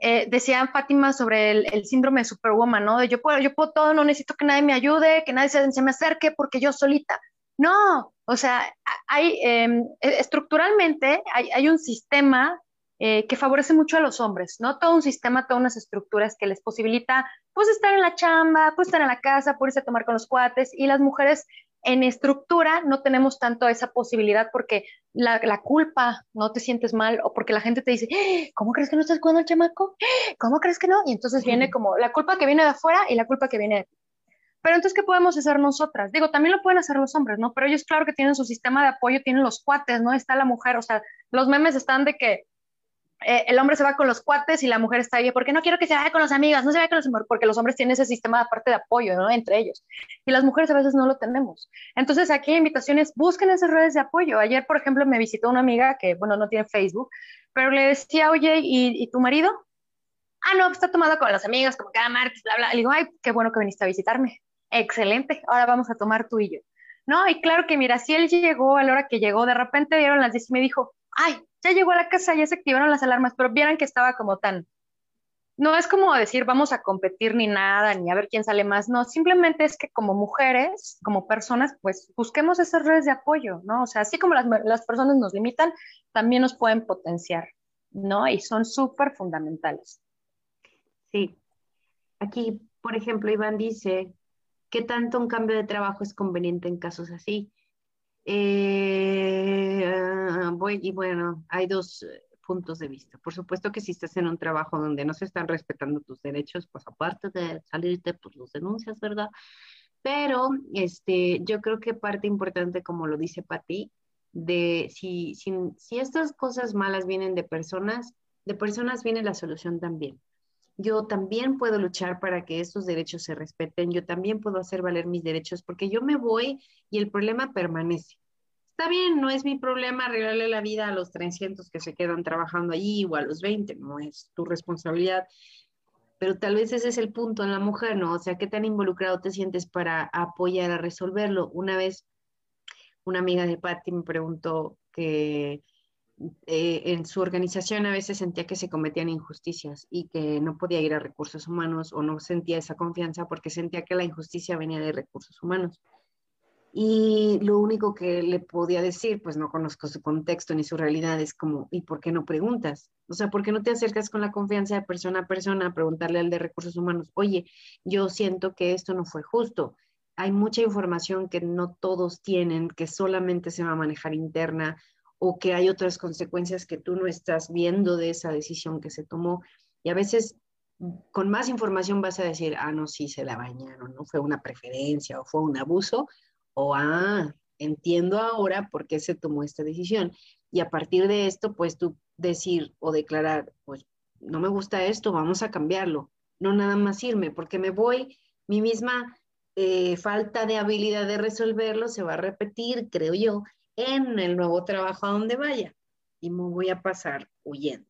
eh, decía Fátima sobre el, síndrome de Superwoman, ¿no? De yo puedo, yo puedo todo, no necesito que nadie me ayude, que nadie se, se me acerque porque yo solita. No, o sea, hay, em, e, estructuralmente hay, un sistema eh, que favorece mucho a los hombres, ¿no? Todo un sistema, todas unas estructuras que les posibilita, pues, estar en la chamba, pues, estar en la casa, poderse a tomar con los cuates, y las mujeres en estructura no tenemos tanto esa posibilidad porque la, culpa, no te sientes mal, o porque la gente te dice, ¡Eh! ¿cómo crees que no estás cuidando al chamaco? ¡Eh! ¿Cómo crees que no? Y entonces viene como la culpa que viene de afuera y la culpa que viene de ti. Pero entonces, ¿qué podemos hacer nosotras? Digo, también lo pueden hacer los hombres, ¿no? Pero ellos, claro que tienen su sistema de apoyo, tienen los cuates, ¿no? Está la mujer, o sea, los memes están de que eh, el hombre se va con los cuates y la mujer está ahí, porque no quiero que se vaya con los amigos, no se vaya con los amigos, porque los hombres tienen ese sistema de parte de apoyo, ¿no? Entre ellos. Y las mujeres a veces no lo tenemos. Entonces, aquí hay invitaciones, busquen esas redes de apoyo. Ayer, por ejemplo, me visitó una amiga que, bueno, no tiene Facebook, pero le decía, oye, ¿y, tu marido? Ah, no, está tomado con las amigas, como cada martes, bla, bla. Le digo, ay, qué bueno que viniste a visitarme excelente, ahora vamos a tomar tú y yo. No, y claro que mira, si él llegó a la hora que llegó, de repente dieron las 10 y me dijo, ay, ya llegó a la casa, ya se activaron las alarmas, pero vieran que estaba como tan, no es como decir vamos a competir ni nada, ni a ver quién sale más, no, simplemente es que como mujeres, como personas, pues busquemos esas redes de apoyo, ¿no? O sea, así como las, las personas nos limitan, también nos pueden potenciar, ¿no? Y son súper fundamentales. Sí. Aquí, por ejemplo, Iván dice, ¿qué tanto un cambio de trabajo es conveniente en casos así? Eh, ah, y bueno, hay dos puntos de vista. Por supuesto que si estás en un trabajo donde no se están respetando tus derechos, pues aparte de salirte, pues los denuncias, ¿verdad? Pero este, yo creo que parte importante, como lo dice Patti, de si, si, si estas cosas malas vienen de personas, de personas viene la solución también. Yo también puedo luchar para que estos derechos se respeten, yo también puedo hacer valer mis derechos, porque yo me voy y el problema permanece está bien, no es mi problema arreglarle la vida a los 300 que se quedan trabajando allí o a los 20, no es tu responsabilidad. Pero tal vez ese es el punto en la mujer, ¿no? O sea, ¿qué tan involucrado te sientes para apoyar a resolverlo? Una vez una amiga de Patty me preguntó que eh, en su organización a veces sentía que se cometían injusticias y que no podía ir a recursos humanos o no sentía esa confianza porque sentía que la injusticia venía de recursos humanos. Y lo único que le podía decir, pues no conozco su contexto ni su realidad, es como, ¿y por qué no preguntas? O sea, ¿por qué no te acercas con la confianza de persona a persona a preguntarle al de recursos humanos, oye, yo siento que esto no fue justo? Hay mucha información que no todos tienen, que solamente se va a manejar interna o que hay otras consecuencias que tú no estás viendo de esa decisión que se tomó. Y a veces con más información vas a decir, ah, no, sí, se la bañaron, no fue una preferencia o fue un abuso, o, ah, entiendo ahora por qué se tomó esta decisión. Y a partir de esto, pues tú decir o declarar, pues no me gusta esto, vamos a cambiarlo. No nada más irme, porque me voy, mi misma eh, falta de habilidad de resolverlo se va a repetir, creo yo, en el nuevo trabajo a donde vaya. Y me voy a pasar huyendo.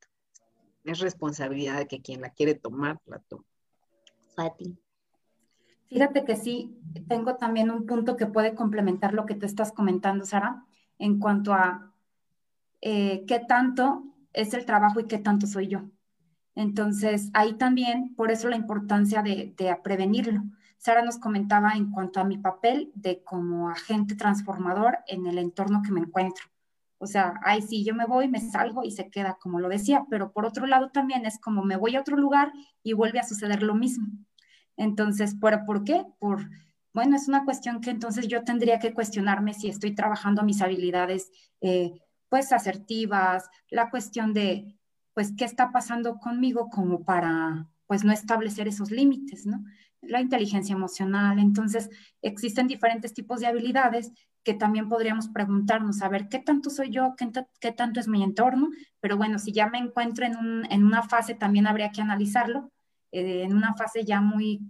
Es responsabilidad de que quien la quiere tomar, la tome. Fati. Fíjate que sí, tengo también un punto que puede complementar lo que tú estás comentando, Sara, en cuanto a eh, qué tanto es el trabajo y qué tanto soy yo. Entonces, ahí también, por eso la importancia de, de prevenirlo. Sara nos comentaba en cuanto a mi papel de como agente transformador en el entorno que me encuentro. O sea, ahí sí, yo me voy, me salgo y se queda como lo decía, pero por otro lado también es como me voy a otro lugar y vuelve a suceder lo mismo. Entonces, ¿por, ¿por qué? Por, bueno, es una cuestión que entonces yo tendría que cuestionarme si estoy trabajando mis habilidades, eh, pues, asertivas, la cuestión de, pues, ¿qué está pasando conmigo como para, pues, no establecer esos límites, ¿no? La inteligencia emocional. Entonces, existen diferentes tipos de habilidades que también podríamos preguntarnos, a ¿qué tanto soy yo? ¿Qué, qué tanto es mi entorno? Pero bueno, si ya me encuentro en, un, en una fase, también habría que analizarlo eh, en una fase ya muy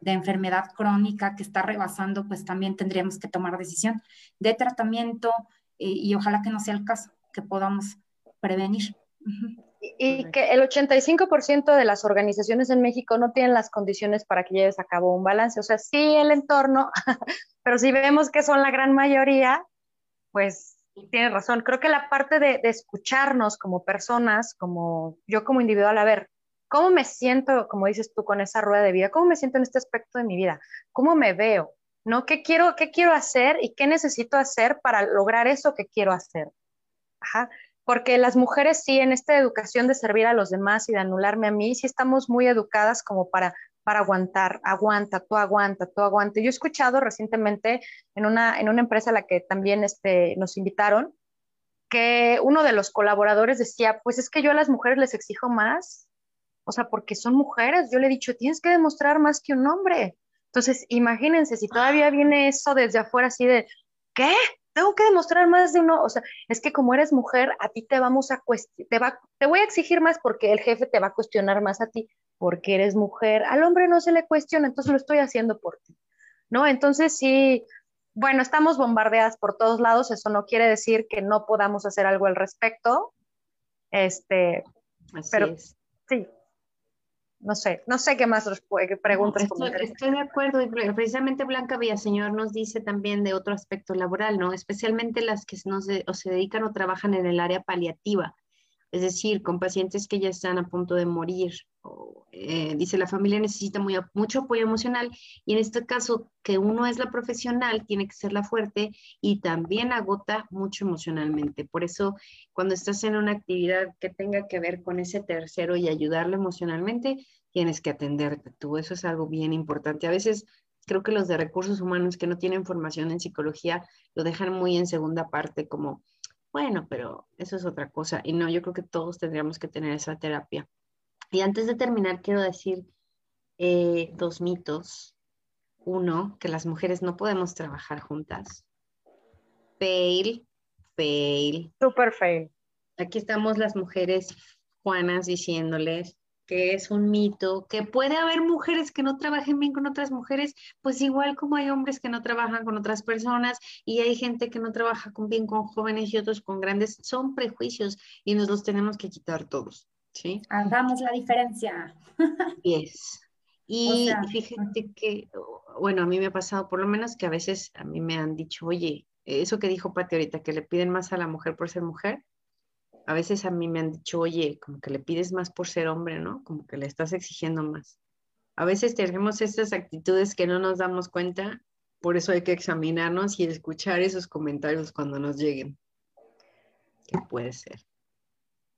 de enfermedad crónica que está rebasando, pues también tendríamos que tomar decisión de tratamiento eh, y ojalá que no sea el caso, que podamos prevenir. Y, que el 85% de las organizaciones en México no tienen las condiciones para que lleves a cabo un balance. O sea, sí el entorno, pero si vemos que son la gran mayoría, pues tienes razón. Creo que la parte de, de escucharnos como personas, como yo como individual, a ver, ¿Cómo me siento, como dices tú, con esa rueda de vida? ¿Cómo me siento en este aspecto de mi vida? ¿Cómo me veo? ¿No? ¿Qué quiero, qué quiero hacer y qué necesito hacer para lograr eso que quiero hacer? Ajá. Porque las mujeres sí, en esta educación de servir a los demás y de anularme a mí, sí estamos muy educadas como para, para aguantar, aguanta, tú aguanta, tú aguanta. Yo he escuchado recientemente en una, en una empresa a la que también este, nos invitaron, que uno de los colaboradores decía, pues es que yo a las mujeres les exijo más o sea, porque son mujeres. Yo le he dicho, tienes que demostrar más que un hombre. Entonces, imagínense si todavía viene eso desde afuera así de, ¿qué? Tengo que demostrar más de uno. O sea, es que como eres mujer, a ti te vamos a te, va, te voy a exigir más porque el jefe te va a cuestionar más a ti porque eres mujer. Al hombre no se le cuestiona, entonces lo estoy haciendo por ti. ¿No? Entonces sí, bueno, estamos bombardeadas por todos lados, eso no quiere decir que no podamos hacer algo al respecto. Este, pero sí, no sé, no sé qué más preguntas. Estoy, estoy, de acuerdo, y precisamente Blanca Villaseñor nos dice también de otro aspecto laboral, ¿no? Especialmente las que no se, o se dedican o trabajan en el área paliativa. Es decir, con pacientes que ya están a punto de morir. Eh, dice, la familia necesita muy, mucho apoyo emocional y en este caso, que uno es la profesional, tiene que ser la fuerte y también agota mucho emocionalmente. Por eso, cuando estás en una actividad que tenga que ver con ese tercero y ayudarle emocionalmente, tienes que atenderte tú. Eso es algo bien importante. A veces creo que los de recursos humanos que no tienen formación en psicología lo dejan muy en segunda parte, como bueno, pero eso es otra cosa. Y no, yo creo que todos tendríamos que tener esa terapia. Y antes de terminar, quiero decir eh, dos mitos. Uno, que las mujeres no podemos trabajar juntas. Fail, fail. Super fail. Aquí estamos las mujeres Juanas diciéndoles, que es un mito, que puede haber mujeres que no trabajen bien con otras mujeres, pues igual como hay hombres que no trabajan con otras personas y hay gente que no trabaja con bien con jóvenes y otros con grandes, son prejuicios y nos los tenemos que quitar todos, ¿sí? Hagamos la diferencia. Yes. Y fíjate que, bueno, a mí me ha pasado por lo menos que a veces a mí me han dicho, oye, eso que dijo Pati ahorita, que le piden más a la mujer por ser mujer, a veces a mí me han dicho, oye, como que le pides más por ser hombre, ¿no? Como que le estás exigiendo más. A veces tenemos estas actitudes que no nos damos cuenta, por eso hay que examinarnos y escuchar esos comentarios cuando nos lleguen. ¿Qué puede ser?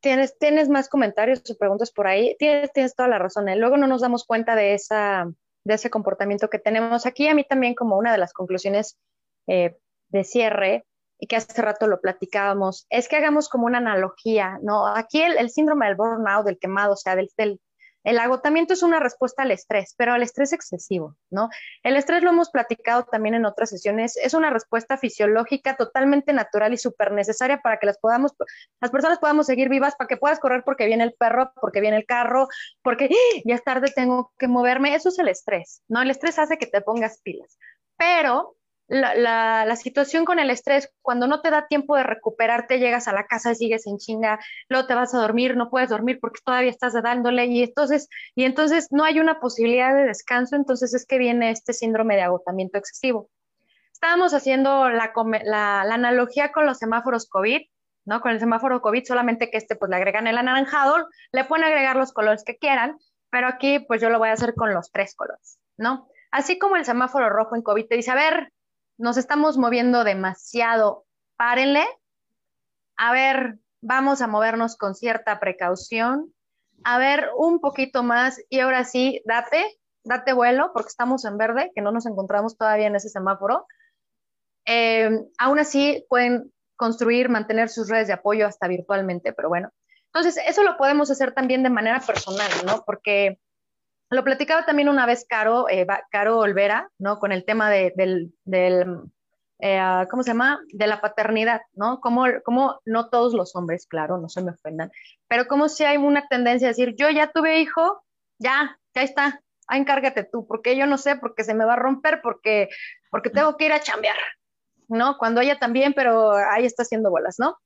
Tienes, tienes más comentarios o preguntas por ahí. Tienes, tienes toda la razón. ¿eh? Luego no nos damos cuenta de, esa, de ese comportamiento que tenemos aquí. A mí también como una de las conclusiones eh, de cierre que hace rato lo platicábamos, es que hagamos como una analogía, ¿no? Aquí el, síndrome del burnout, del quemado, o sea, del, del, el agotamiento es una respuesta al estrés, pero al estrés excesivo, ¿no? El estrés lo hemos platicado también en otras sesiones, es una respuesta fisiológica totalmente natural y súper necesaria para que las podamos, las personas podamos seguir vivas, para que puedas correr porque viene el perro, porque viene el carro, porque ¡ah! ya es tarde tengo que moverme, eso es el estrés, ¿no? El estrés hace que te pongas pilas, pero la, la, situación con el estrés, cuando no te da tiempo de recuperarte, llegas a la casa y sigues en chinga, luego te vas a dormir, no puedes dormir porque todavía estás dándole y entonces, y entonces no hay una posibilidad de descanso, entonces es que viene este síndrome de agotamiento excesivo. Estábamos haciendo la, la, la analogía con los semáforos COVID, ¿no? Con el semáforo COVID, solamente que este pues le agregan el anaranjado, le pueden agregar los colores que quieran, pero aquí pues yo lo voy a hacer con los tres colores, ¿no? Así como el semáforo rojo en COVID te dice, a ver, nos estamos moviendo demasiado, párenle. A ver, vamos a movernos con cierta precaución. A ver, un poquito más y ahora sí, date, date vuelo porque estamos en verde, que no nos encontramos todavía en ese semáforo. Eh, aún así, pueden construir, mantener sus redes de apoyo hasta virtualmente, pero bueno. Entonces, eso lo podemos hacer también de manera personal, ¿no? Porque lo platicaba también una vez Caro, eh, Caro Olvera, ¿no? Con el tema de, del, del eh, ¿cómo se llama? De la paternidad, ¿no? Como, como no todos los hombres, claro, no se me ofendan, pero como si hay una tendencia a decir, yo ya tuve hijo, ya, ya está, ah, encárgate tú, porque yo no sé, porque se me va a romper, porque, porque tengo que ir a chambear, ¿no? Cuando ella también, pero ahí está haciendo bolas, ¿no?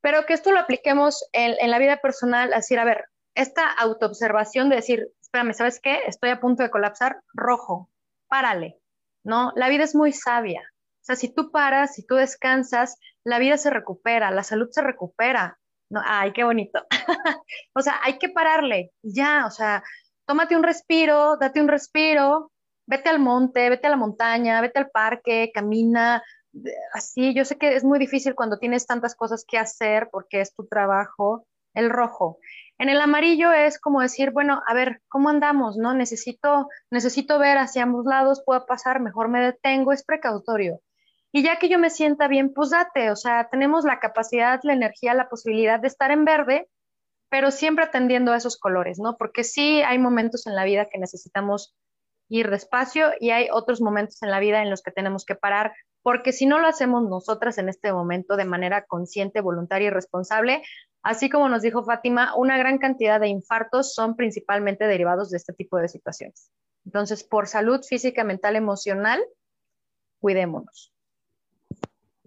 Pero que esto lo apliquemos en, en la vida personal, decir, a ver, esta autoobservación de decir, espérame, ¿sabes qué? Estoy a punto de colapsar, rojo, párale, ¿no? La vida es muy sabia. O sea, si tú paras, si tú descansas, la vida se recupera, la salud se recupera. ¿no? Ay, qué bonito. o sea, hay que pararle, ya, o sea, tómate un respiro, date un respiro, vete al monte, vete a la montaña, vete al parque, camina, así. Yo sé que es muy difícil cuando tienes tantas cosas que hacer porque es tu trabajo. El rojo, en el amarillo es como decir, bueno, a ver, ¿cómo andamos? ¿No? Necesito, necesito ver hacia ambos lados, puedo pasar, mejor me detengo, es precautorio. Y ya que yo me sienta bien, pues date, o sea, tenemos la capacidad, la energía, la posibilidad de estar en verde, pero siempre atendiendo a esos colores, ¿no? Porque sí hay momentos en la vida que necesitamos ir despacio y hay otros momentos en la vida en los que tenemos que parar, porque si no lo hacemos nosotras en este momento de manera consciente, voluntaria y responsable, Así como nos dijo Fátima, una gran cantidad de infartos son principalmente derivados de este tipo de situaciones. Entonces, por salud física, mental, emocional, cuidémonos.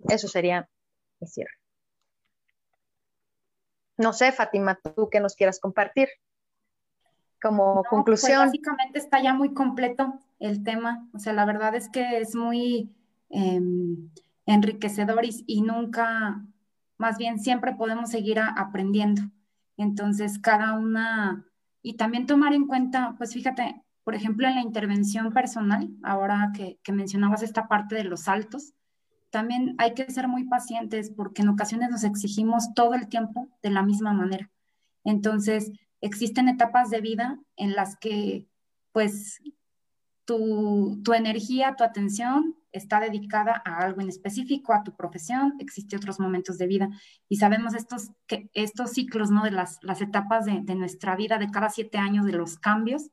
Eso sería decir. No sé, Fátima, tú que nos quieras compartir como pues, conclusión. básicamente está ya muy completo el tema. O sea, la verdad es que es muy em, enriquecedor y, y nunca más bien siempre podemos seguir aprendiendo. Entonces, cada una, y también tomar en cuenta, pues fíjate, por ejemplo, en la intervención personal, ahora que, que mencionabas esta parte de los saltos, también hay que ser muy pacientes porque en ocasiones nos exigimos todo el tiempo de la misma manera. Entonces, existen etapas de vida en las que, pues, tu, tu energía, tu atención está dedicada a algo en específico, a tu profesión, existen otros momentos de vida y sabemos estos, que, estos ciclos, ¿no? De las, las etapas de, de, nuestra vida, de cada siete años, de los cambios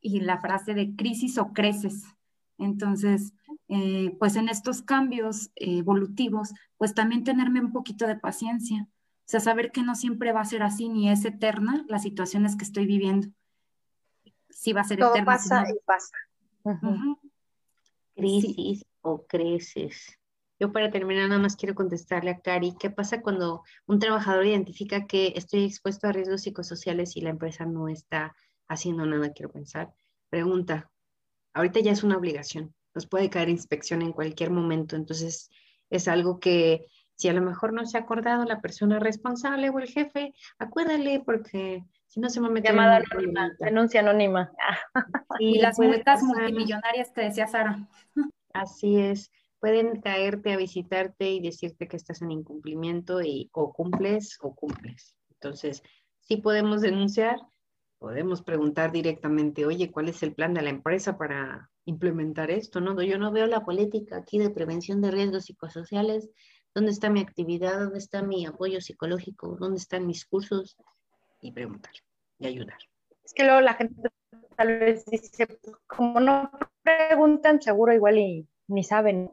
y la frase de crisis o creces. Entonces, eh, pues en estos cambios evolutivos, pues también tenerme un poquito de paciencia, o sea, saber que no siempre va a ser así ni es eterna las situaciones que estoy viviendo. Sí va a ser Todo eterna. pasa sino- y pasa. Ujú. Crisis o creces. Yo para terminar nada más quiero contestarle a Cari, ¿qué pasa cuando un trabajador identifica que estoy expuesto a riesgos psicosociales y la empresa no está haciendo nada, quiero pensar? Pregunta, ahorita ya es una obligación, nos puede caer inspección en cualquier momento, entonces es algo que si a lo mejor no se ha acordado la persona responsable o el jefe, acuérdale porque si no se en Llamada anónima, denuncia anónima. Y las multas multimillonarias que decía Sara. Así es, pueden caerte a visitarte y decirte que estás en incumplimiento y o cumples o cumples. Entonces, sí podemos denunciar, podemos preguntar directamente, oye, ¿cuál es el plan de la empresa para implementar esto? No, yo no veo la política aquí de prevención de riesgos psicosociales. ¿Dónde está mi actividad? ¿Dónde está mi apoyo psicológico? ¿Dónde están mis cursos? Y preguntar y ayudar. Es que luego la gente tal vez dice, pues, como no preguntan, seguro igual y ni saben.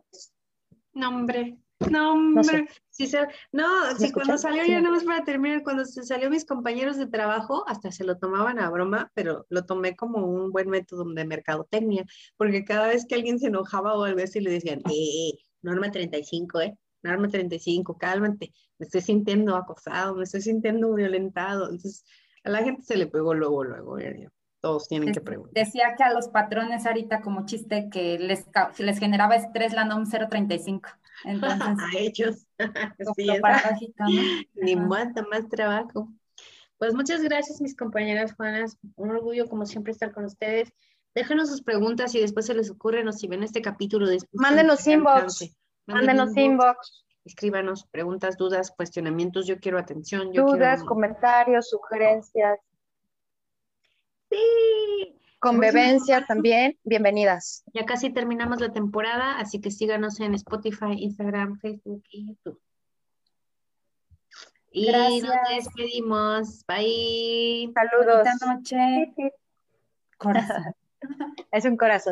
No, hombre, no, No sé. hombre. Sí se- no, ¿Me sí, cuando salió, Sí. ya no más para terminar, cuando se salió mis compañeros de trabajo, hasta se lo tomaban a broma, pero lo tomé como un buen método de mercadotecnia, porque cada vez que alguien se enojaba o algo así, le decían, eh, eh, norma 35, ¿eh? Norma 35, cálmate, me estoy sintiendo acosado, me estoy sintiendo violentado. Entonces, a la gente se le pegó luego, luego, todos tienen que preguntar. Decía que a los patrones ahorita como chiste que les, les generaba estrés la NOM 035. Entonces, A ellos. ¿no? Ni manda más trabajo. Pues muchas gracias, mis compañeras Juanas. Un orgullo, como siempre, estar con ustedes. Déjanos sus preguntas si después se les ocurren o si ven este capítulo después. Mándenos inbox. Mándenos inbox, Escríbanos preguntas, dudas, cuestionamientos. Yo quiero atención. Yo dudas, quiero... comentarios, sugerencias, Sí. convivencia también. Bienvenidas. Ya casi terminamos la temporada, así que síganos en Spotify, Instagram, Facebook y YouTube. Y nos despedimos. Bye. Saludos. Bonita noche, corazón. Es un corazón.